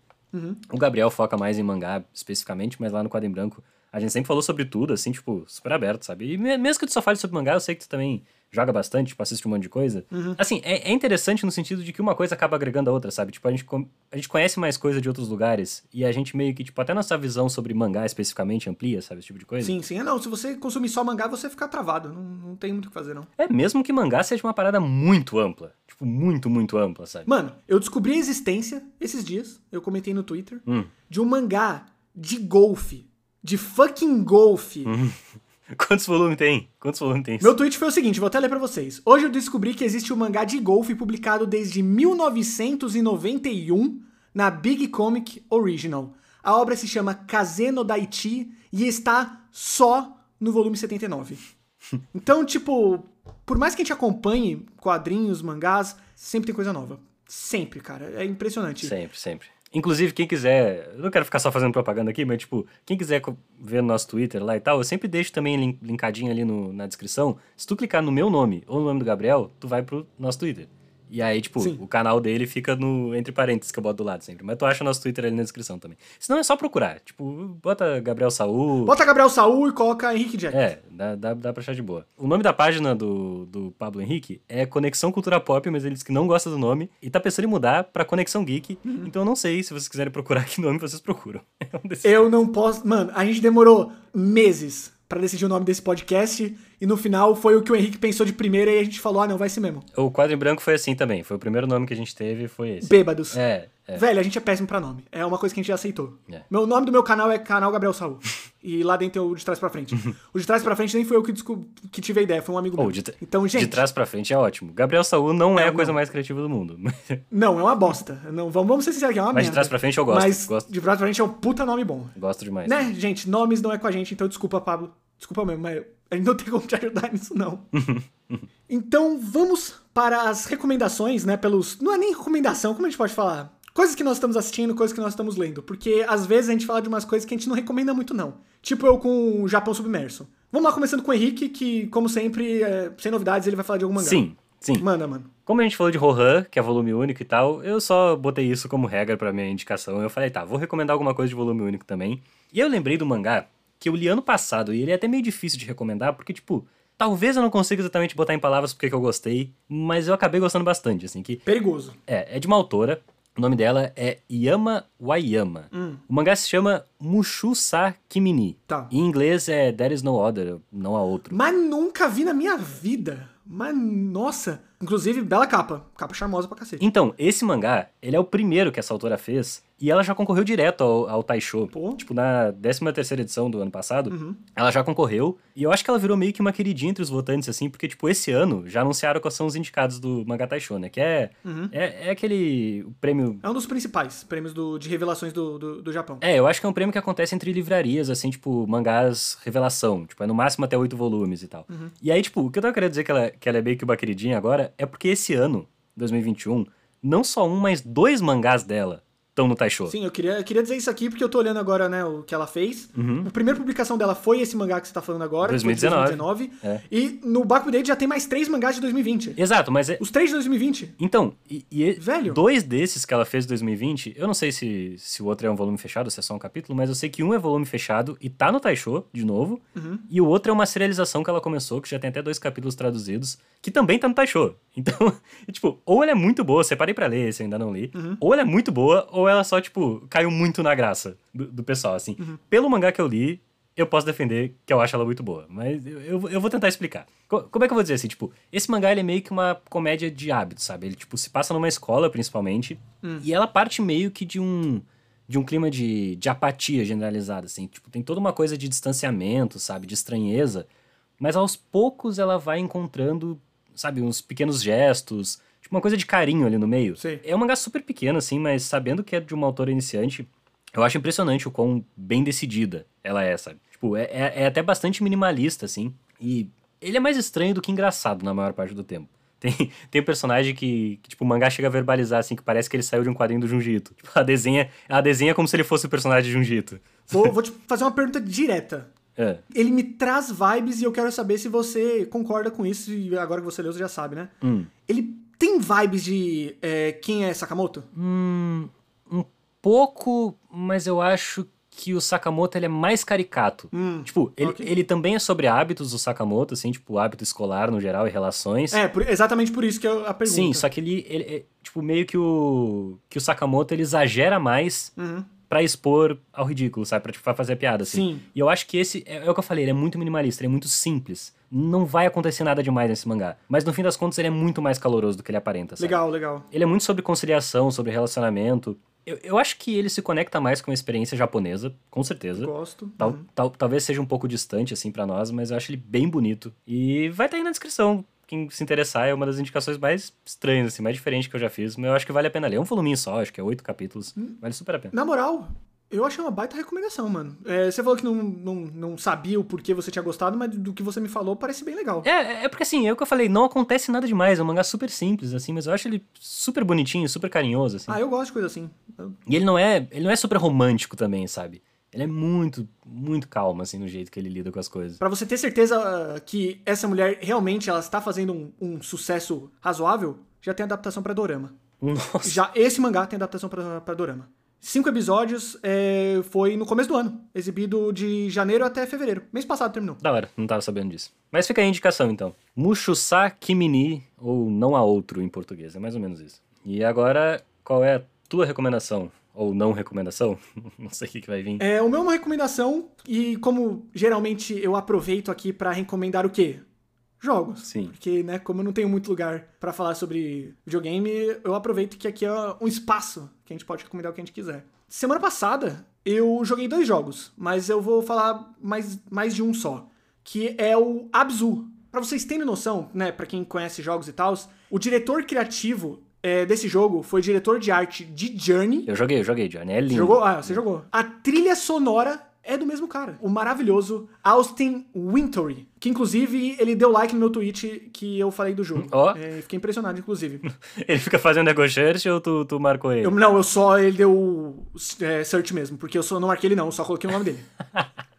O Gabriel foca mais em mangá especificamente, mas lá no Quadro em Branco a gente sempre falou sobre tudo, assim, tipo, super aberto, sabe? E me- mesmo que tu só fale sobre mangá, eu sei que tu também joga bastante, tipo, assiste um monte de coisa. Assim, é, é interessante no sentido de que uma coisa acaba agregando a outra, sabe? Tipo, a gente, a gente conhece mais coisa de outros lugares e a gente meio que, tipo, até nossa visão sobre mangá especificamente amplia, sabe? Esse tipo de coisa. Sim, sim. É, não, se você consumir só mangá, você fica travado. Não, não tem muito o que fazer, não. É mesmo que mangá seja uma parada muito ampla. Tipo, muito, muito ampla, sabe? Mano, eu descobri a existência esses dias, eu comentei no Twitter, Hum. de um mangá de golfe. De fucking golfe. Quantos volumes tem? Quantos volumes tem? Meu tweet foi o seguinte, vou até ler pra vocês. Hoje eu descobri que existe um mangá de golfe publicado desde 1991 na Big Comic Original. A obra se chama Kazeno Daichi e está só no volume 79. Então, tipo, por mais que a gente acompanhe quadrinhos, mangás, sempre tem coisa nova. Sempre, cara. É impressionante. Sempre, sempre. Inclusive, quem quiser. Eu não quero ficar só fazendo propaganda aqui, mas, tipo, quem quiser ver no nosso Twitter lá e tal, eu sempre deixo também lin- linkadinho ali no- na descrição. Se tu clicar no meu nome ou no nome do Gabriel, tu vai pro nosso Twitter. E aí, tipo, Sim. o canal dele fica no entre parênteses que eu boto do lado sempre. Mas tu acha nosso Twitter ali na descrição também. Senão é só procurar. Tipo, bota Gabriel Saúl. Bota Gabriel Saul e coloca Henrique Jack. É, dá, dá, dá pra achar de boa. O nome da página do, do Pablo Henrique é Conexão Cultura Pop, mas ele disse que não gosta do nome e tá pensando em mudar pra Conexão Geek. Uhum. Então eu não sei se vocês quiserem procurar que nome vocês procuram. É um desses. Eu não posso. Mano, a gente demorou meses pra decidir o nome desse podcast e no final foi o que o Henrique pensou de primeira e a gente falou: ah, não, vai ser mesmo. O quadro em branco foi assim também. Foi o primeiro nome que a gente teve, foi esse. Bêbados. É, é. Velho, a gente é péssimo pra nome. É uma coisa que a gente já aceitou. É. Meu nome do meu canal é Canal Gabriel Saul. e lá dentro tem o de trás pra frente. o de trás pra frente nem foi eu que, que tive a ideia, foi um amigo Ou meu. de, tra- Então, gente, de trás pra frente é ótimo. Gabriel Saúl não é a Não, coisa não. mais criativa do mundo. não, é uma bosta. Não, vamos, vamos ser sinceros aqui, é uma Mas de merda. trás pra frente eu gosto, Mas gosto. de trás pra frente é um puta nome bom. Gosto demais. Né, gente, nomes não é com a gente, então desculpa, Pablo. Desculpa mesmo, mas a gente não tem como te ajudar nisso, não. então, vamos para as recomendações, né, pelos... Não é nem recomendação, como a gente pode falar? Coisas que nós estamos assistindo, coisas que nós estamos lendo. Porque, às vezes, a gente fala de umas coisas que a gente não recomenda muito, não. Tipo eu com o Japão Submerso. Vamos lá, começando com o Henrique, que, como sempre, é, sem novidades, ele vai falar de algum mangá. Sim, sim. Manda, mano. Como a gente falou de Rohan, que é volume único e tal, eu só botei isso como regra pra minha indicação. Eu falei, tá, vou recomendar alguma coisa de volume único também. E eu lembrei do mangá que eu li ano passado, e ele é até meio difícil de recomendar, porque, tipo, talvez eu não consiga exatamente botar em palavras porque que eu gostei, mas eu acabei gostando bastante, assim, que Perigoso. é, é de uma autora, o nome dela é Yama Wayama. O mangá se chama Mushusa Kimini. Tá. Em inglês é There is no other, não há outro. Mas nunca vi na minha vida. Mas, nossa. Inclusive, bela capa. Capa charmosa pra cacete. Então, esse mangá, ele é o primeiro que essa autora fez, e ela já concorreu direto ao, ao Taisho. Pô. Tipo, na 13ª edição do ano passado, ela já concorreu, e eu acho que ela virou meio que uma queridinha entre os votantes, assim, porque, tipo, esse ano já anunciaram quais são os indicados do mangá Taisho, né? Que é, é, é aquele prêmio... É um dos principais prêmios do- de revelações do, do, do Japão. É, eu acho que é um prêmio que acontece entre livrarias, assim, tipo, mangás revelação. Tipo, é no máximo até oito volumes e tal. E aí, tipo, o que eu tava querendo dizer que ela, que ela é meio que uma queridinha agora é porque esse ano, 2021, não só um, mas dois mangás dela estão no Taisho. Sim, eu queria, eu queria dizer isso aqui porque eu tô olhando agora, né, o que ela fez. A primeira publicação dela foi esse mangá que você tá falando agora, que foi de 2019. 2019. É. E no Baku Date já tem mais três mangás de 2020. Exato, mas é, Os três de 2020. Então, e, e Velho. dois desses que ela fez em 2020, eu não sei se, se o outro é um volume fechado, se é só um capítulo, mas eu sei que um é volume fechado e tá no Taisho, de novo, e o outro é uma serialização que ela começou, que já tem até dois capítulos traduzidos, que também tá no Taisho. Então, tipo, ou ela é muito boa, separei pra ler, se ainda não li, ou ela é muito boa, ou ela só, tipo, caiu muito na graça do, do pessoal, assim. Pelo mangá que eu li, eu posso defender que eu acho ela muito boa, mas eu, eu, eu vou tentar explicar. Co- como é que eu vou dizer assim? Tipo, esse mangá ele é meio que uma comédia de hábitos, sabe? Ele, tipo, se passa numa escola, principalmente, e ela parte meio que de um de um clima de, de apatia generalizada, assim. Tipo, tem toda uma coisa de distanciamento, sabe? De estranheza, mas aos poucos ela vai encontrando, sabe? Uns pequenos gestos, uma coisa de carinho ali no meio. Sei. É um mangá super pequeno, assim, mas sabendo que é de uma autora iniciante, eu acho impressionante o quão bem decidida ela é, sabe? Tipo, é, é, é até bastante minimalista, assim. E ele é mais estranho do que engraçado na maior parte do tempo. Tem, tem um personagem que, que, tipo, o mangá chega a verbalizar, assim, que parece que ele saiu de um quadrinho do Junjito. Tipo, a desenha, a desenha como se ele fosse o personagem de Junjito. Vou, vou te fazer uma pergunta direta. É. Ele me traz vibes e eu quero saber se você concorda com isso. E agora que você leu, você já sabe, né? Hum. Ele tem vibes de é, quem é Sakamoto? Hum, um pouco, mas eu acho que o Sakamoto ele é mais caricato. Hum, tipo, ele, ok. ele também é sobre hábitos do Sakamoto, assim, tipo, hábito escolar no geral e relações. É, por- exatamente por isso que é a pergunta. Sim, só que ele, ele- é, tipo, meio que o que o Sakamoto ele exagera mais Uhum. pra expor ao ridículo, sabe? Pra, tipo, pra fazer piada, assim. Sim. E eu acho que esse, é, é o que eu falei, ele é muito minimalista, ele é muito simples. Não vai acontecer nada demais nesse mangá. Mas no fim das contas ele é muito mais caloroso do que ele aparenta, sabe? Legal, legal. Ele é muito sobre conciliação, sobre relacionamento. Eu, eu acho que ele se conecta mais com a experiência japonesa, com certeza. Gosto. Tal, Uhum. tal- talvez seja um pouco distante, assim, pra nós, mas eu acho ele bem bonito. E vai estar aí na descrição. Quem se interessar é uma das indicações mais estranhas, assim, mais diferentes que eu já fiz. Mas eu acho que vale a pena ler. É um voluminho só, acho que é oito capítulos. Hum. Vale super a pena. Na moral, eu achei uma baita recomendação, mano. É, você falou que não, não, não sabia o porquê você tinha gostado, mas do que você me falou parece bem legal. É, é porque assim, é o que eu falei, não acontece nada demais. É um mangá super simples, assim, mas eu acho ele super bonitinho, super carinhoso, assim. Ah, eu gosto de coisa assim. E ele não é, ele não é super romântico também, sabe? Ele é muito, muito calmo, assim, no jeito que ele lida com as coisas. Pra você ter certeza ah, que essa mulher realmente ela está fazendo um, um sucesso razoável, já tem adaptação pra Dorama. Nossa. Já esse mangá tem adaptação pra Dorama. Cinco episódios, é, foi no começo do ano, exibido de janeiro até fevereiro. Mês passado terminou. Da hora, não tava sabendo disso. Mas fica aí a indicação, então. Mushusa Kimini, ou Não Há Outro em português, é mais ou menos isso. E agora, qual é a tua recomendação? Ou não recomendação? não sei o que, que vai vir. É, o meu é uma recomendação, e como geralmente eu aproveito aqui pra recomendar o quê? Jogos. Sim. Porque, né, como eu não tenho muito lugar pra falar sobre videogame, eu aproveito que aqui é um espaço que a gente pode recomendar o que a gente quiser. Semana passada, eu joguei dois jogos, mas eu vou falar mais, mais de um só, que é o Abzu. Pra vocês terem noção, né, pra quem conhece jogos e tal, o diretor criativo é, desse jogo foi diretor de arte de Journey, Eu joguei, eu joguei, Johnny. É lindo. Jogou? Ah, você jogou. A trilha sonora é do mesmo cara. O maravilhoso Austin Wintory. Que inclusive ele deu like no meu tweet que eu falei do jogo. Ó. É, fiquei impressionado, inclusive. Ele fica fazendo ego search ou tu, tu marcou ele? Eu- não, eu só. Ele deu é, search mesmo, porque eu só não marquei ele, não, eu só coloquei o nome dele.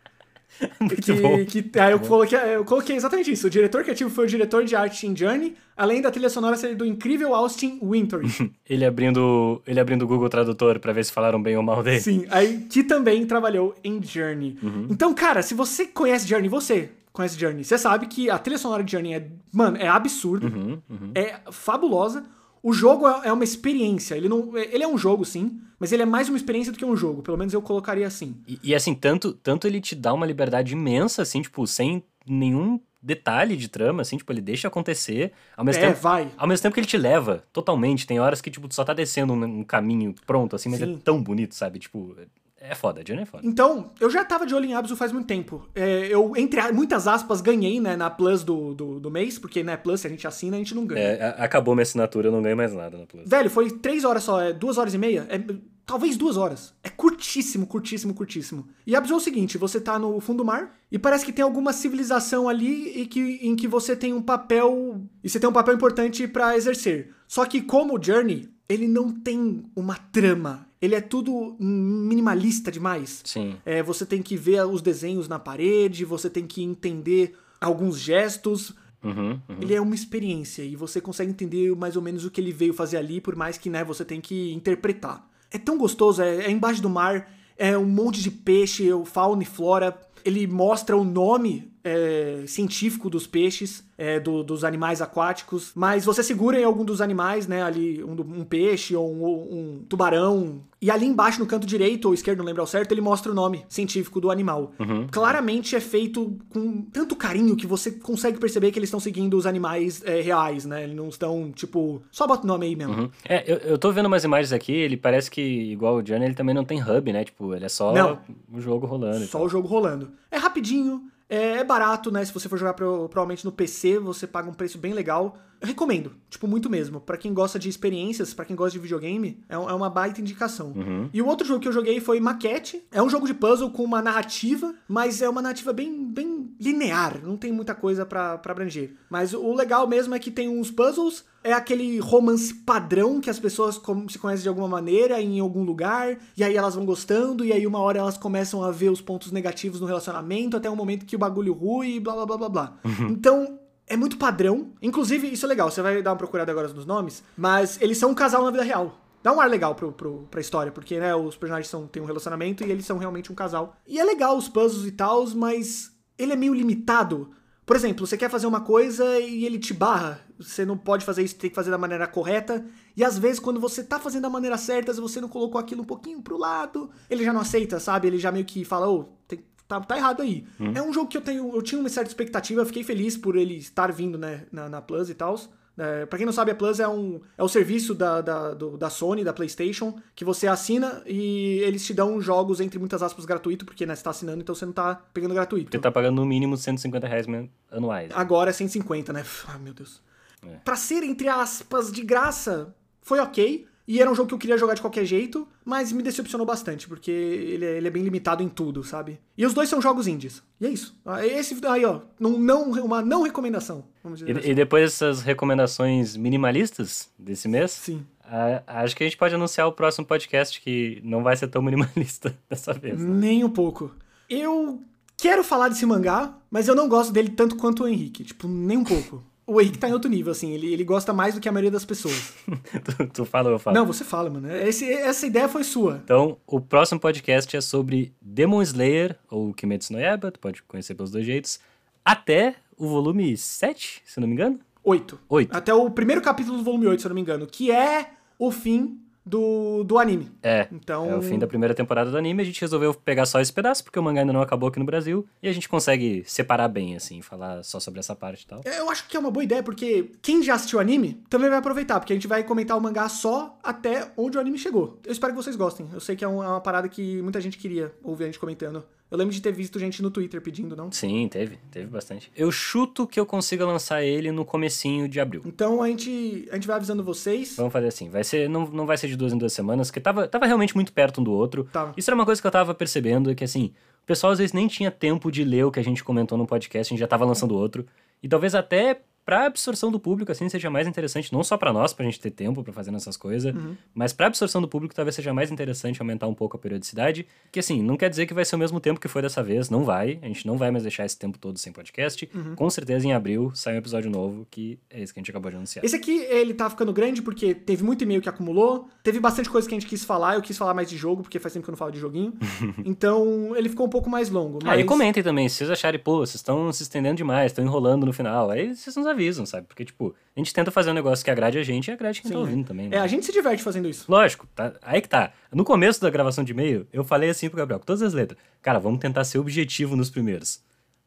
Muito que, bom. que- aí eu coloquei, eu coloquei exatamente isso. O diretor criativo foi o diretor de arte em Journey, além da trilha sonora ser do incrível Austin Wintory. Ele abrindo, ele abrindo o Google Tradutor pra ver se falaram bem ou mal dele. Sim, aí que também trabalhou em Journey. Uhum. Então, cara, se você conhece Journey, você conhece Journey, você sabe que a trilha sonora de Journey é, mano, é absurdo, Uhum, é fabulosa. O jogo é é uma experiência. Ele não, ele é um jogo, sim, mas ele é mais uma experiência do que um jogo. Pelo menos eu colocaria assim. E, e, assim, tanto, tanto ele te dá uma liberdade imensa, assim, tipo, sem nenhum detalhe de trama, assim, tipo, ele deixa acontecer. Ao mesmo É, tempo, vai. Ao mesmo tempo que ele te leva totalmente. Tem horas que, tipo, tu só tá descendo um, um caminho pronto, assim, mas Sim. é tão bonito, sabe? Tipo, é foda, Johnny é foda. Então, eu já tava de olho em Abzu faz muito tempo. É, eu, entre a- muitas aspas, ganhei, né, na Plus do, do, do mês, porque, né, Plus, se a gente assina, a gente não ganha. É, a- acabou minha assinatura, eu não ganho mais nada na Plus. Velho, foi três horas só, é duas horas e meia, é, talvez duas horas. É curtíssimo, curtíssimo, curtíssimo. E Abzu é o seguinte, você tá no fundo do mar e parece que tem alguma civilização ali e que, em que você tem um papel... E você tem um papel importante pra exercer. Só que como o Journey, ele não tem uma trama. Ele é tudo minimalista demais. Sim. É, você tem que ver os desenhos na parede, você tem que entender alguns gestos. Uhum, uhum. Ele é uma experiência e você consegue entender mais ou menos o que ele veio fazer ali, por mais que né, você tem que interpretar. É tão gostoso, é, é embaixo do mar, é um monte de peixe, fauna e flora. Ele mostra o nome é, científico dos peixes, é, do- dos animais aquáticos, mas você segura em algum dos animais, né? Ali, um, um peixe ou um, um tubarão. E ali embaixo, no canto direito ou esquerdo, não lembro ao certo, ele mostra o nome científico do animal. Claramente é feito com tanto carinho que você consegue perceber que eles estão seguindo os animais é, reais, né? Eles não estão, tipo, só bota o nome aí mesmo. Uhum. É, eu, eu tô vendo umas imagens aqui, ele parece que, igual o Johnny, ele também não tem hub, né? Tipo, ele é só Não. o jogo rolando. Só o jogo rolando. É rapidinho, É, é barato, né? Se você for jogar pro- provavelmente no PC, você paga um preço bem legal. Eu recomendo, tipo, muito mesmo. Pra quem gosta de experiências, pra quem gosta de videogame, é, é uma baita indicação. E o outro jogo que eu joguei foi Maquete. É um jogo de puzzle com uma narrativa, mas é uma narrativa bem, bem linear. Não tem muita coisa pra, pra abranger. Mas o legal mesmo é que tem uns puzzles. É aquele romance padrão que as pessoas se conhecem de alguma maneira em algum lugar, e aí elas vão gostando, e aí uma hora elas começam a ver os pontos negativos no relacionamento, até o momento que o bagulho rui, e blá blá blá blá blá. Então, é muito padrão. Inclusive, isso é legal, você vai dar uma procurada agora nos nomes, mas eles são um casal na vida real. Dá um ar legal pro, pro, pra história, porque, né, os personagens são, têm um relacionamento e eles são realmente um casal. E é legal os puzzles e tal, mas ele é meio limitado. Por exemplo, você quer fazer uma coisa e ele te barra. Você não pode fazer isso, tem que fazer da maneira correta. E às vezes, quando você tá fazendo da maneira certa, se você não colocou aquilo um pouquinho pro lado, ele já não aceita, sabe? Ele já meio que fala, ô, tem- tá, tá errado aí. É um jogo que eu tenho. Eu tinha uma certa expectativa, fiquei feliz por ele estar vindo, né, na, na Plus e tal. É, pra quem não sabe, a Plus é, um, é o serviço da, da, do- da Sony, da PlayStation, que você assina e eles te dão jogos, entre muitas aspas, gratuito, porque né, você tá assinando, então você não tá pegando gratuito. Você tá pagando no mínimo 150 reais anuais. Agora é 150, né? Ai, meu Deus. É. Pra ser, entre aspas, de graça, foi ok. E era um jogo que eu queria jogar de qualquer jeito, mas me decepcionou bastante, porque ele é, ele é bem limitado em tudo, sabe? E os dois são jogos indies. E é isso. Ah, Esse aí, ó, não, não, uma não recomendação, dizer assim. E, e depois dessas recomendações minimalistas desse mês, Sim. a- acho que a gente pode anunciar o próximo podcast que não vai ser tão minimalista dessa vez. né? Nem um pouco. Eu quero falar desse mangá, mas eu não gosto dele tanto quanto o Henrique. Tipo, nem um pouco. O Henrique tá em outro nível, assim. Ele, ele gosta mais do que a maioria das pessoas. tu, tu fala ou eu falo? Não, você fala, mano. Esse- essa ideia foi sua. Então, o próximo podcast é sobre Demon Slayer, ou Kimetsu no Yaiba, tu pode conhecer pelos dois jeitos, até o volume 7, se não me engano. Oito. Oito. Até o primeiro capítulo do volume 8, se não me engano, que é o fim do, do anime. É, Então- é o fim da primeira temporada do anime. A gente resolveu pegar só esse pedaço, porque o mangá ainda não acabou aqui no Brasil. E a gente consegue separar bem, assim, falar só sobre essa parte e tal. Eu acho que é uma boa ideia, porque quem já assistiu o anime também vai aproveitar, porque a gente vai comentar o mangá só até onde o anime chegou. Eu espero que vocês gostem. Eu sei que é uma, é uma parada que muita gente queria ouvir a gente comentando. Eu lembro de ter visto gente no Twitter pedindo, não? Sim, teve, teve bastante. Eu chuto que eu consiga lançar ele no comecinho de abril. Então a gente, a gente vai avisando vocês. Vamos fazer assim, vai ser, não, não vai ser de duas em duas semanas, porque tava, tava realmente muito perto um do outro. Tava. Isso era uma coisa que eu tava percebendo, que assim, o pessoal às vezes nem tinha tempo de ler o que a gente comentou no podcast, a gente já tava lançando outro. E talvez até pra absorção do público, assim, seja mais interessante, não só pra nós, pra gente ter tempo pra fazer essas coisas, mas pra absorção do público talvez seja mais interessante aumentar um pouco a periodicidade. Que assim, não quer dizer que vai ser o mesmo tempo que foi dessa vez, não vai. A gente não vai mais deixar esse tempo todo sem podcast. Com certeza em abril sai um episódio novo, que é esse que a gente acabou de anunciar. Esse aqui, ele tá ficando grande porque teve muito e-mail que acumulou, teve bastante coisa que a gente quis falar, eu quis falar mais de jogo, porque faz tempo que eu não falo de joguinho. então, ele ficou um pouco mais longo. Mas... Ah, e comentem também, se vocês acharem, pô, vocês estão se estendendo demais, estão enrolando no final, aí vocês nos avisam, sabe? Porque, tipo, a gente tenta fazer um negócio que agrade a gente e agrade quem tá ouvindo também, né? É, a gente se diverte fazendo isso. Lógico, tá? aí que tá. No começo da gravação de e-mail, eu falei assim pro Gabriel, com todas as letras, cara, vamos tentar ser objetivo nos primeiros.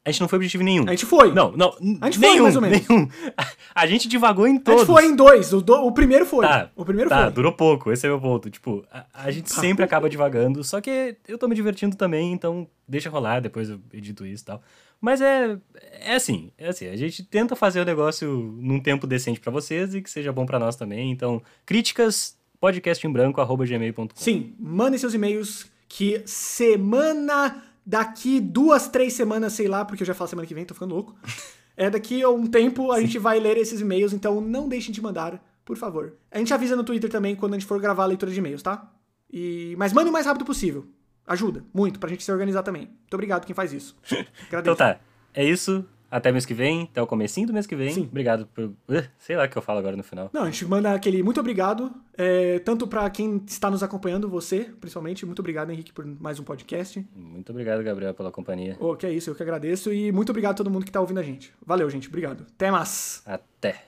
A gente não foi objetivo em nenhum. A gente foi. Não, não, A gente foi, nenhum, mais ou menos. nenhum. A gente divagou em A todos. gente foi em dois, o, do- o primeiro foi. Tá, o primeiro tá, foi. durou pouco, esse é meu ponto. Tipo, a, a gente Tá. sempre acaba divagando, só que eu tô me divertindo também, então deixa rolar, depois eu edito isso e tal. Mas é, é assim, é assim, a gente tenta fazer o negócio num tempo decente pra vocês e que seja bom pra nós também. Então, críticas, podcastembranco.gmail.com. Sim, mandem seus e-mails que semana daqui duas, três semanas, sei lá, porque eu já falo semana que vem, tô ficando louco. É daqui a um tempo a gente vai ler esses e-mails, então não deixem de mandar, por favor. A gente avisa no Twitter também quando a gente for gravar a leitura de e-mails, tá? E... Mas mande o mais rápido possível. Ajuda, muito, pra gente se organizar também. Muito obrigado quem faz isso. Agradeço. Então tá, é isso. Até mês que vem, até o comecinho do mês que vem. Sim. Obrigado por... Uh, sei lá o que eu falo agora no final. Não, a gente manda aquele muito obrigado, é, tanto pra quem está nos acompanhando, você, principalmente. Muito obrigado, Henrique, por mais um podcast. Muito obrigado, Gabriel, pela companhia. Oh, que é isso, eu que agradeço. E muito obrigado a todo mundo que tá ouvindo a gente. Valeu, gente. Obrigado. Até mais. Até.